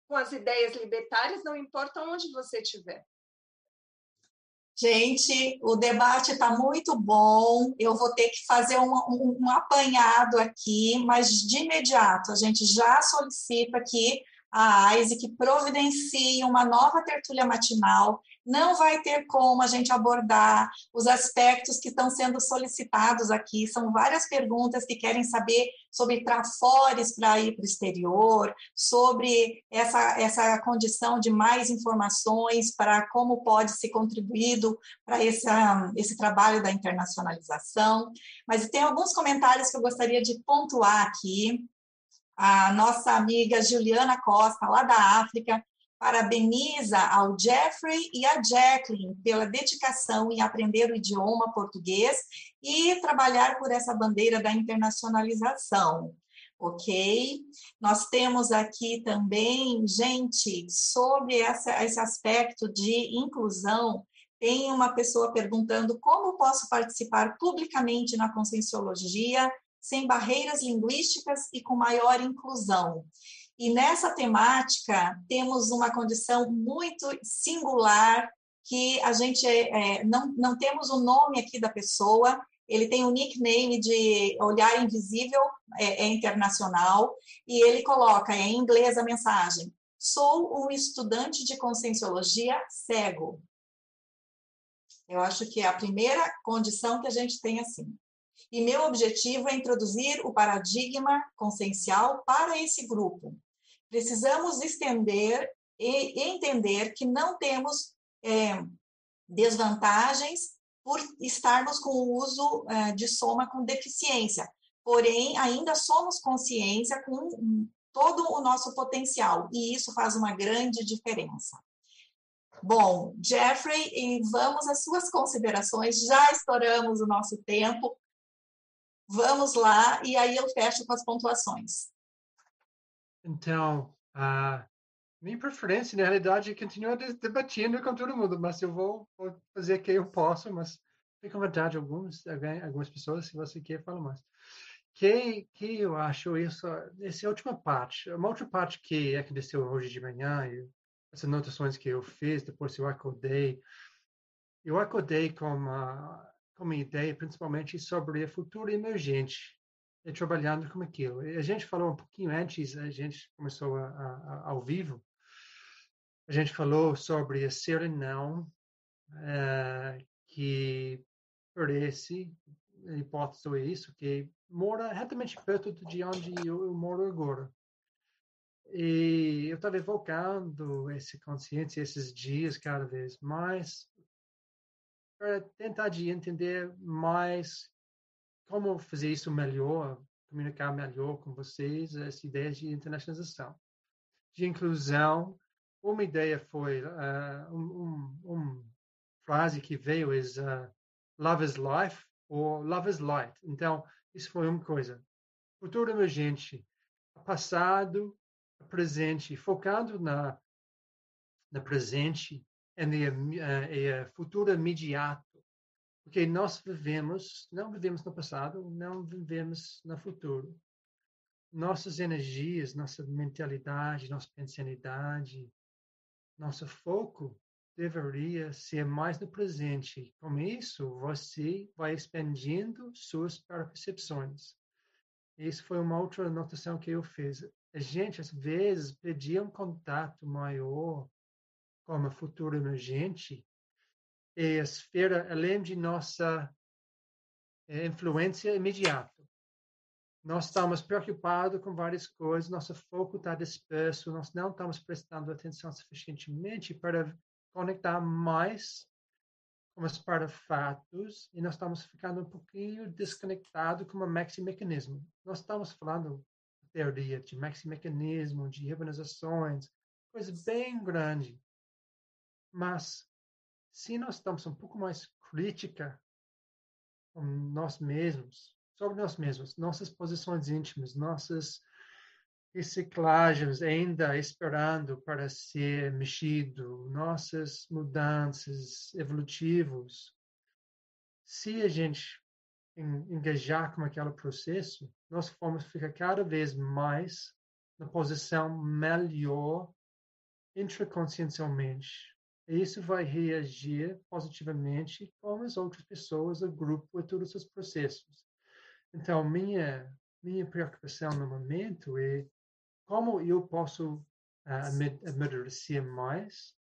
E: com as ideias libertárias, não importa onde você estiver.
B: Gente, o debate está muito bom. Eu vou ter que fazer um, um, um, apanhado aqui, mas de imediato a gente já solicita aqui a AISE que providencie uma nova tertúlia matinal não vai ter como a gente abordar os aspectos que estão sendo solicitados aqui. São várias perguntas que querem saber sobre trafores para ir para o exterior, sobre essa, essa condição de mais informações para como pode ser contribuído para esse, esse trabalho da internacionalização. Mas tem alguns comentários que eu gostaria de pontuar aqui. A nossa amiga Juliana Costa, lá da África, parabeniza ao Jeffrey e a Jacqueline pela dedicação em aprender o idioma português e trabalhar por essa bandeira da internacionalização. Ok? Nós temos aqui também, gente, sobre essa, esse aspecto de inclusão, tem uma pessoa perguntando como posso participar publicamente na conscienciologia sem barreiras linguísticas e com maior inclusão. E nessa temática, temos uma condição muito singular, que a gente é, não, não temos o nome aqui da pessoa, ele tem o um nickname de Olhar Invisível, é, é, internacional, e ele coloca é em inglês a mensagem: Sou um estudante de conscienciologia cego. Eu acho que é a primeira condição que a gente tem assim. E meu objetivo é introduzir o paradigma consciencial para esse grupo, precisamos estender e entender que não temos é, desvantagens por estarmos com o uso é, de soma com deficiência, porém ainda somos consciência com todo o nosso potencial e isso faz uma grande diferença. Bom, Jeffrey, vamos às suas considerações. Já estouramos o nosso tempo. Vamos lá, e aí eu fecho com as pontuações.
A: Então, minha preferência, na realidade, continuar debatendo com todo mundo, mas eu vou, vou fazer o que eu posso, mas fica à vontade alguns, algumas pessoas, se você quer, fala mais. Que, que eu acho isso, essa é última parte. Uma outra parte que aconteceu hoje de manhã, e essas anotações que eu fiz, depois eu acordei, eu acordei com uma, com uma ideia principalmente sobre a futuro emergente, e trabalhando com aquilo. E a gente falou um pouquinho antes, a gente começou a, a, ao vivo, a gente falou sobre a ser e não, uh, que parece, a hipótese é isso, que mora retamente perto de onde eu, eu moro agora. E eu estava evocando essa consciência esses dias cada vez mais para tentar de entender mais como fazer isso melhor, comunicar melhor com vocês as ideias de internacionalização, de inclusão. Uma ideia foi uh, um, um, um, frase que veio é uh, love is life ou love is light. Então isso foi uma coisa. Futuro emergente, passado, presente, focado na, na presente no uh, futuro imediato. Porque nós vivemos, não vivemos no passado, não vivemos no futuro. Nossas energias, nossa mentalidade, nossa pensanidade, nosso foco deveria ser mais no presente. Com isso, você vai expandindo suas percepções. Isso foi uma outra anotação que eu fiz a gente, às vezes, pedia um contato maior com a futura emergente e a esfera, além de nossa é, influência imediata. Nós estamos preocupados com várias coisas, nosso foco está disperso, nós não estamos prestando atenção suficientemente para conectar mais com os fatos e nós estamos ficando um pouquinho desconectado com o maxi mecanismo. Nós estamos falando teoria de maxi-mecanismo, de organizações, coisa bem grande. Mas, se nós estamos um pouco mais crítica com nós mesmos, sobre nós mesmos, nossas posições íntimas, nossas reciclagens ainda esperando para ser mexido, nossas mudanças evolutivos, se a gente engajar com aquele processo, nós vamos ficar cada vez mais na posição melhor intraconsciencialmente. Isso vai reagir positivamente com as outras pessoas, o grupo e todos os processos. Então, minha, minha preocupação no momento é como eu posso uh, amadurecer mais,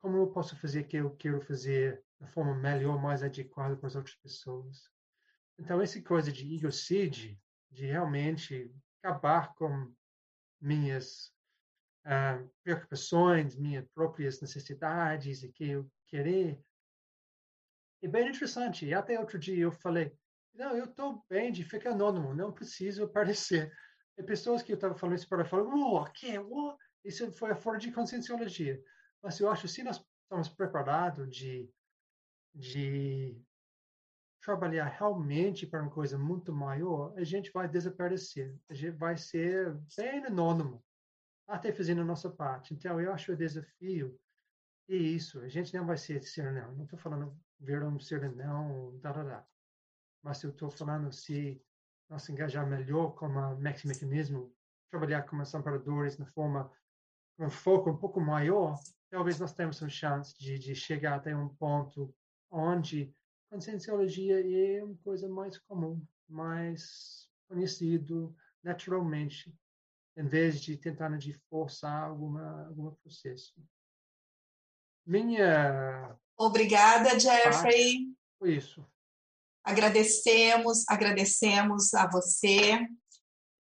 A: como eu posso fazer o que eu quero fazer da forma melhor, mais adequada para as outras pessoas. Então, essa coisa de egocide, de realmente acabar com minhas uh, preocupações, minhas próprias necessidades e que eu querer, é bem interessante. E até outro dia eu falei, não, eu estou bem de ficar anônimo, não preciso aparecer. E pessoas que eu estava falando isso para falar, o que? Oh, isso foi fora de conscienciologia. Mas eu acho que se nós estamos preparados de, de trabalhar realmente para uma coisa muito maior, a gente vai desaparecer. A gente vai ser bem anônimo, até fazendo a nossa parte. Então, eu acho o desafio é isso. A gente não vai ser ser não. Não estou falando ver um ser não. Mas eu estou falando se nós engajar melhor com o Mecanismo, trabalhar como amparadores na forma, com um foco um pouco maior, talvez nós tenhamos uma chance de, de chegar até um ponto onde conscienciologia é uma coisa mais comum, mais conhecido naturalmente, em vez de tentar de forçar alguma algum processo. Minha
B: obrigada Jeffrey.
A: Isso.
B: Agradecemos, agradecemos a você,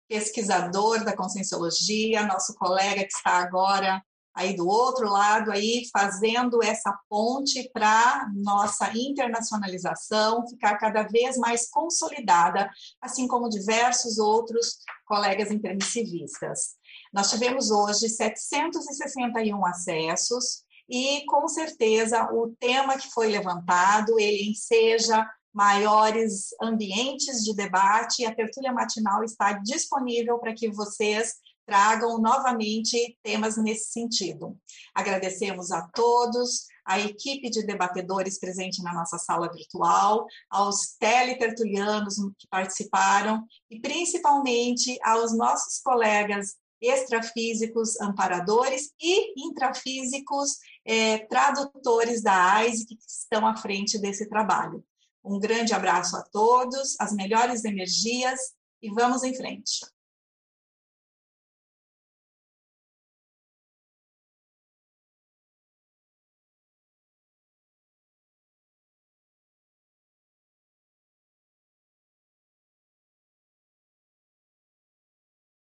B: pesquisador da conscienciologia, nosso colega que está agora aí do outro lado aí fazendo essa ponte para nossa internacionalização ficar cada vez mais consolidada, assim como diversos outros colegas intermissivistas. Nós tivemos hoje 761 acessos e com certeza o tema que foi levantado, ele enseja maiores ambientes de debate e a tertúlia matinal está disponível para que vocês tragam novamente temas nesse sentido. Agradecemos a todos, a equipe de debatedores presente na nossa sala virtual, aos teletertulianos que participaram e principalmente aos nossos colegas extrafísicos amparadores e intrafísicos é, tradutores da AISE que estão à frente desse trabalho. Um grande abraço a todos, as melhores energias e vamos em frente.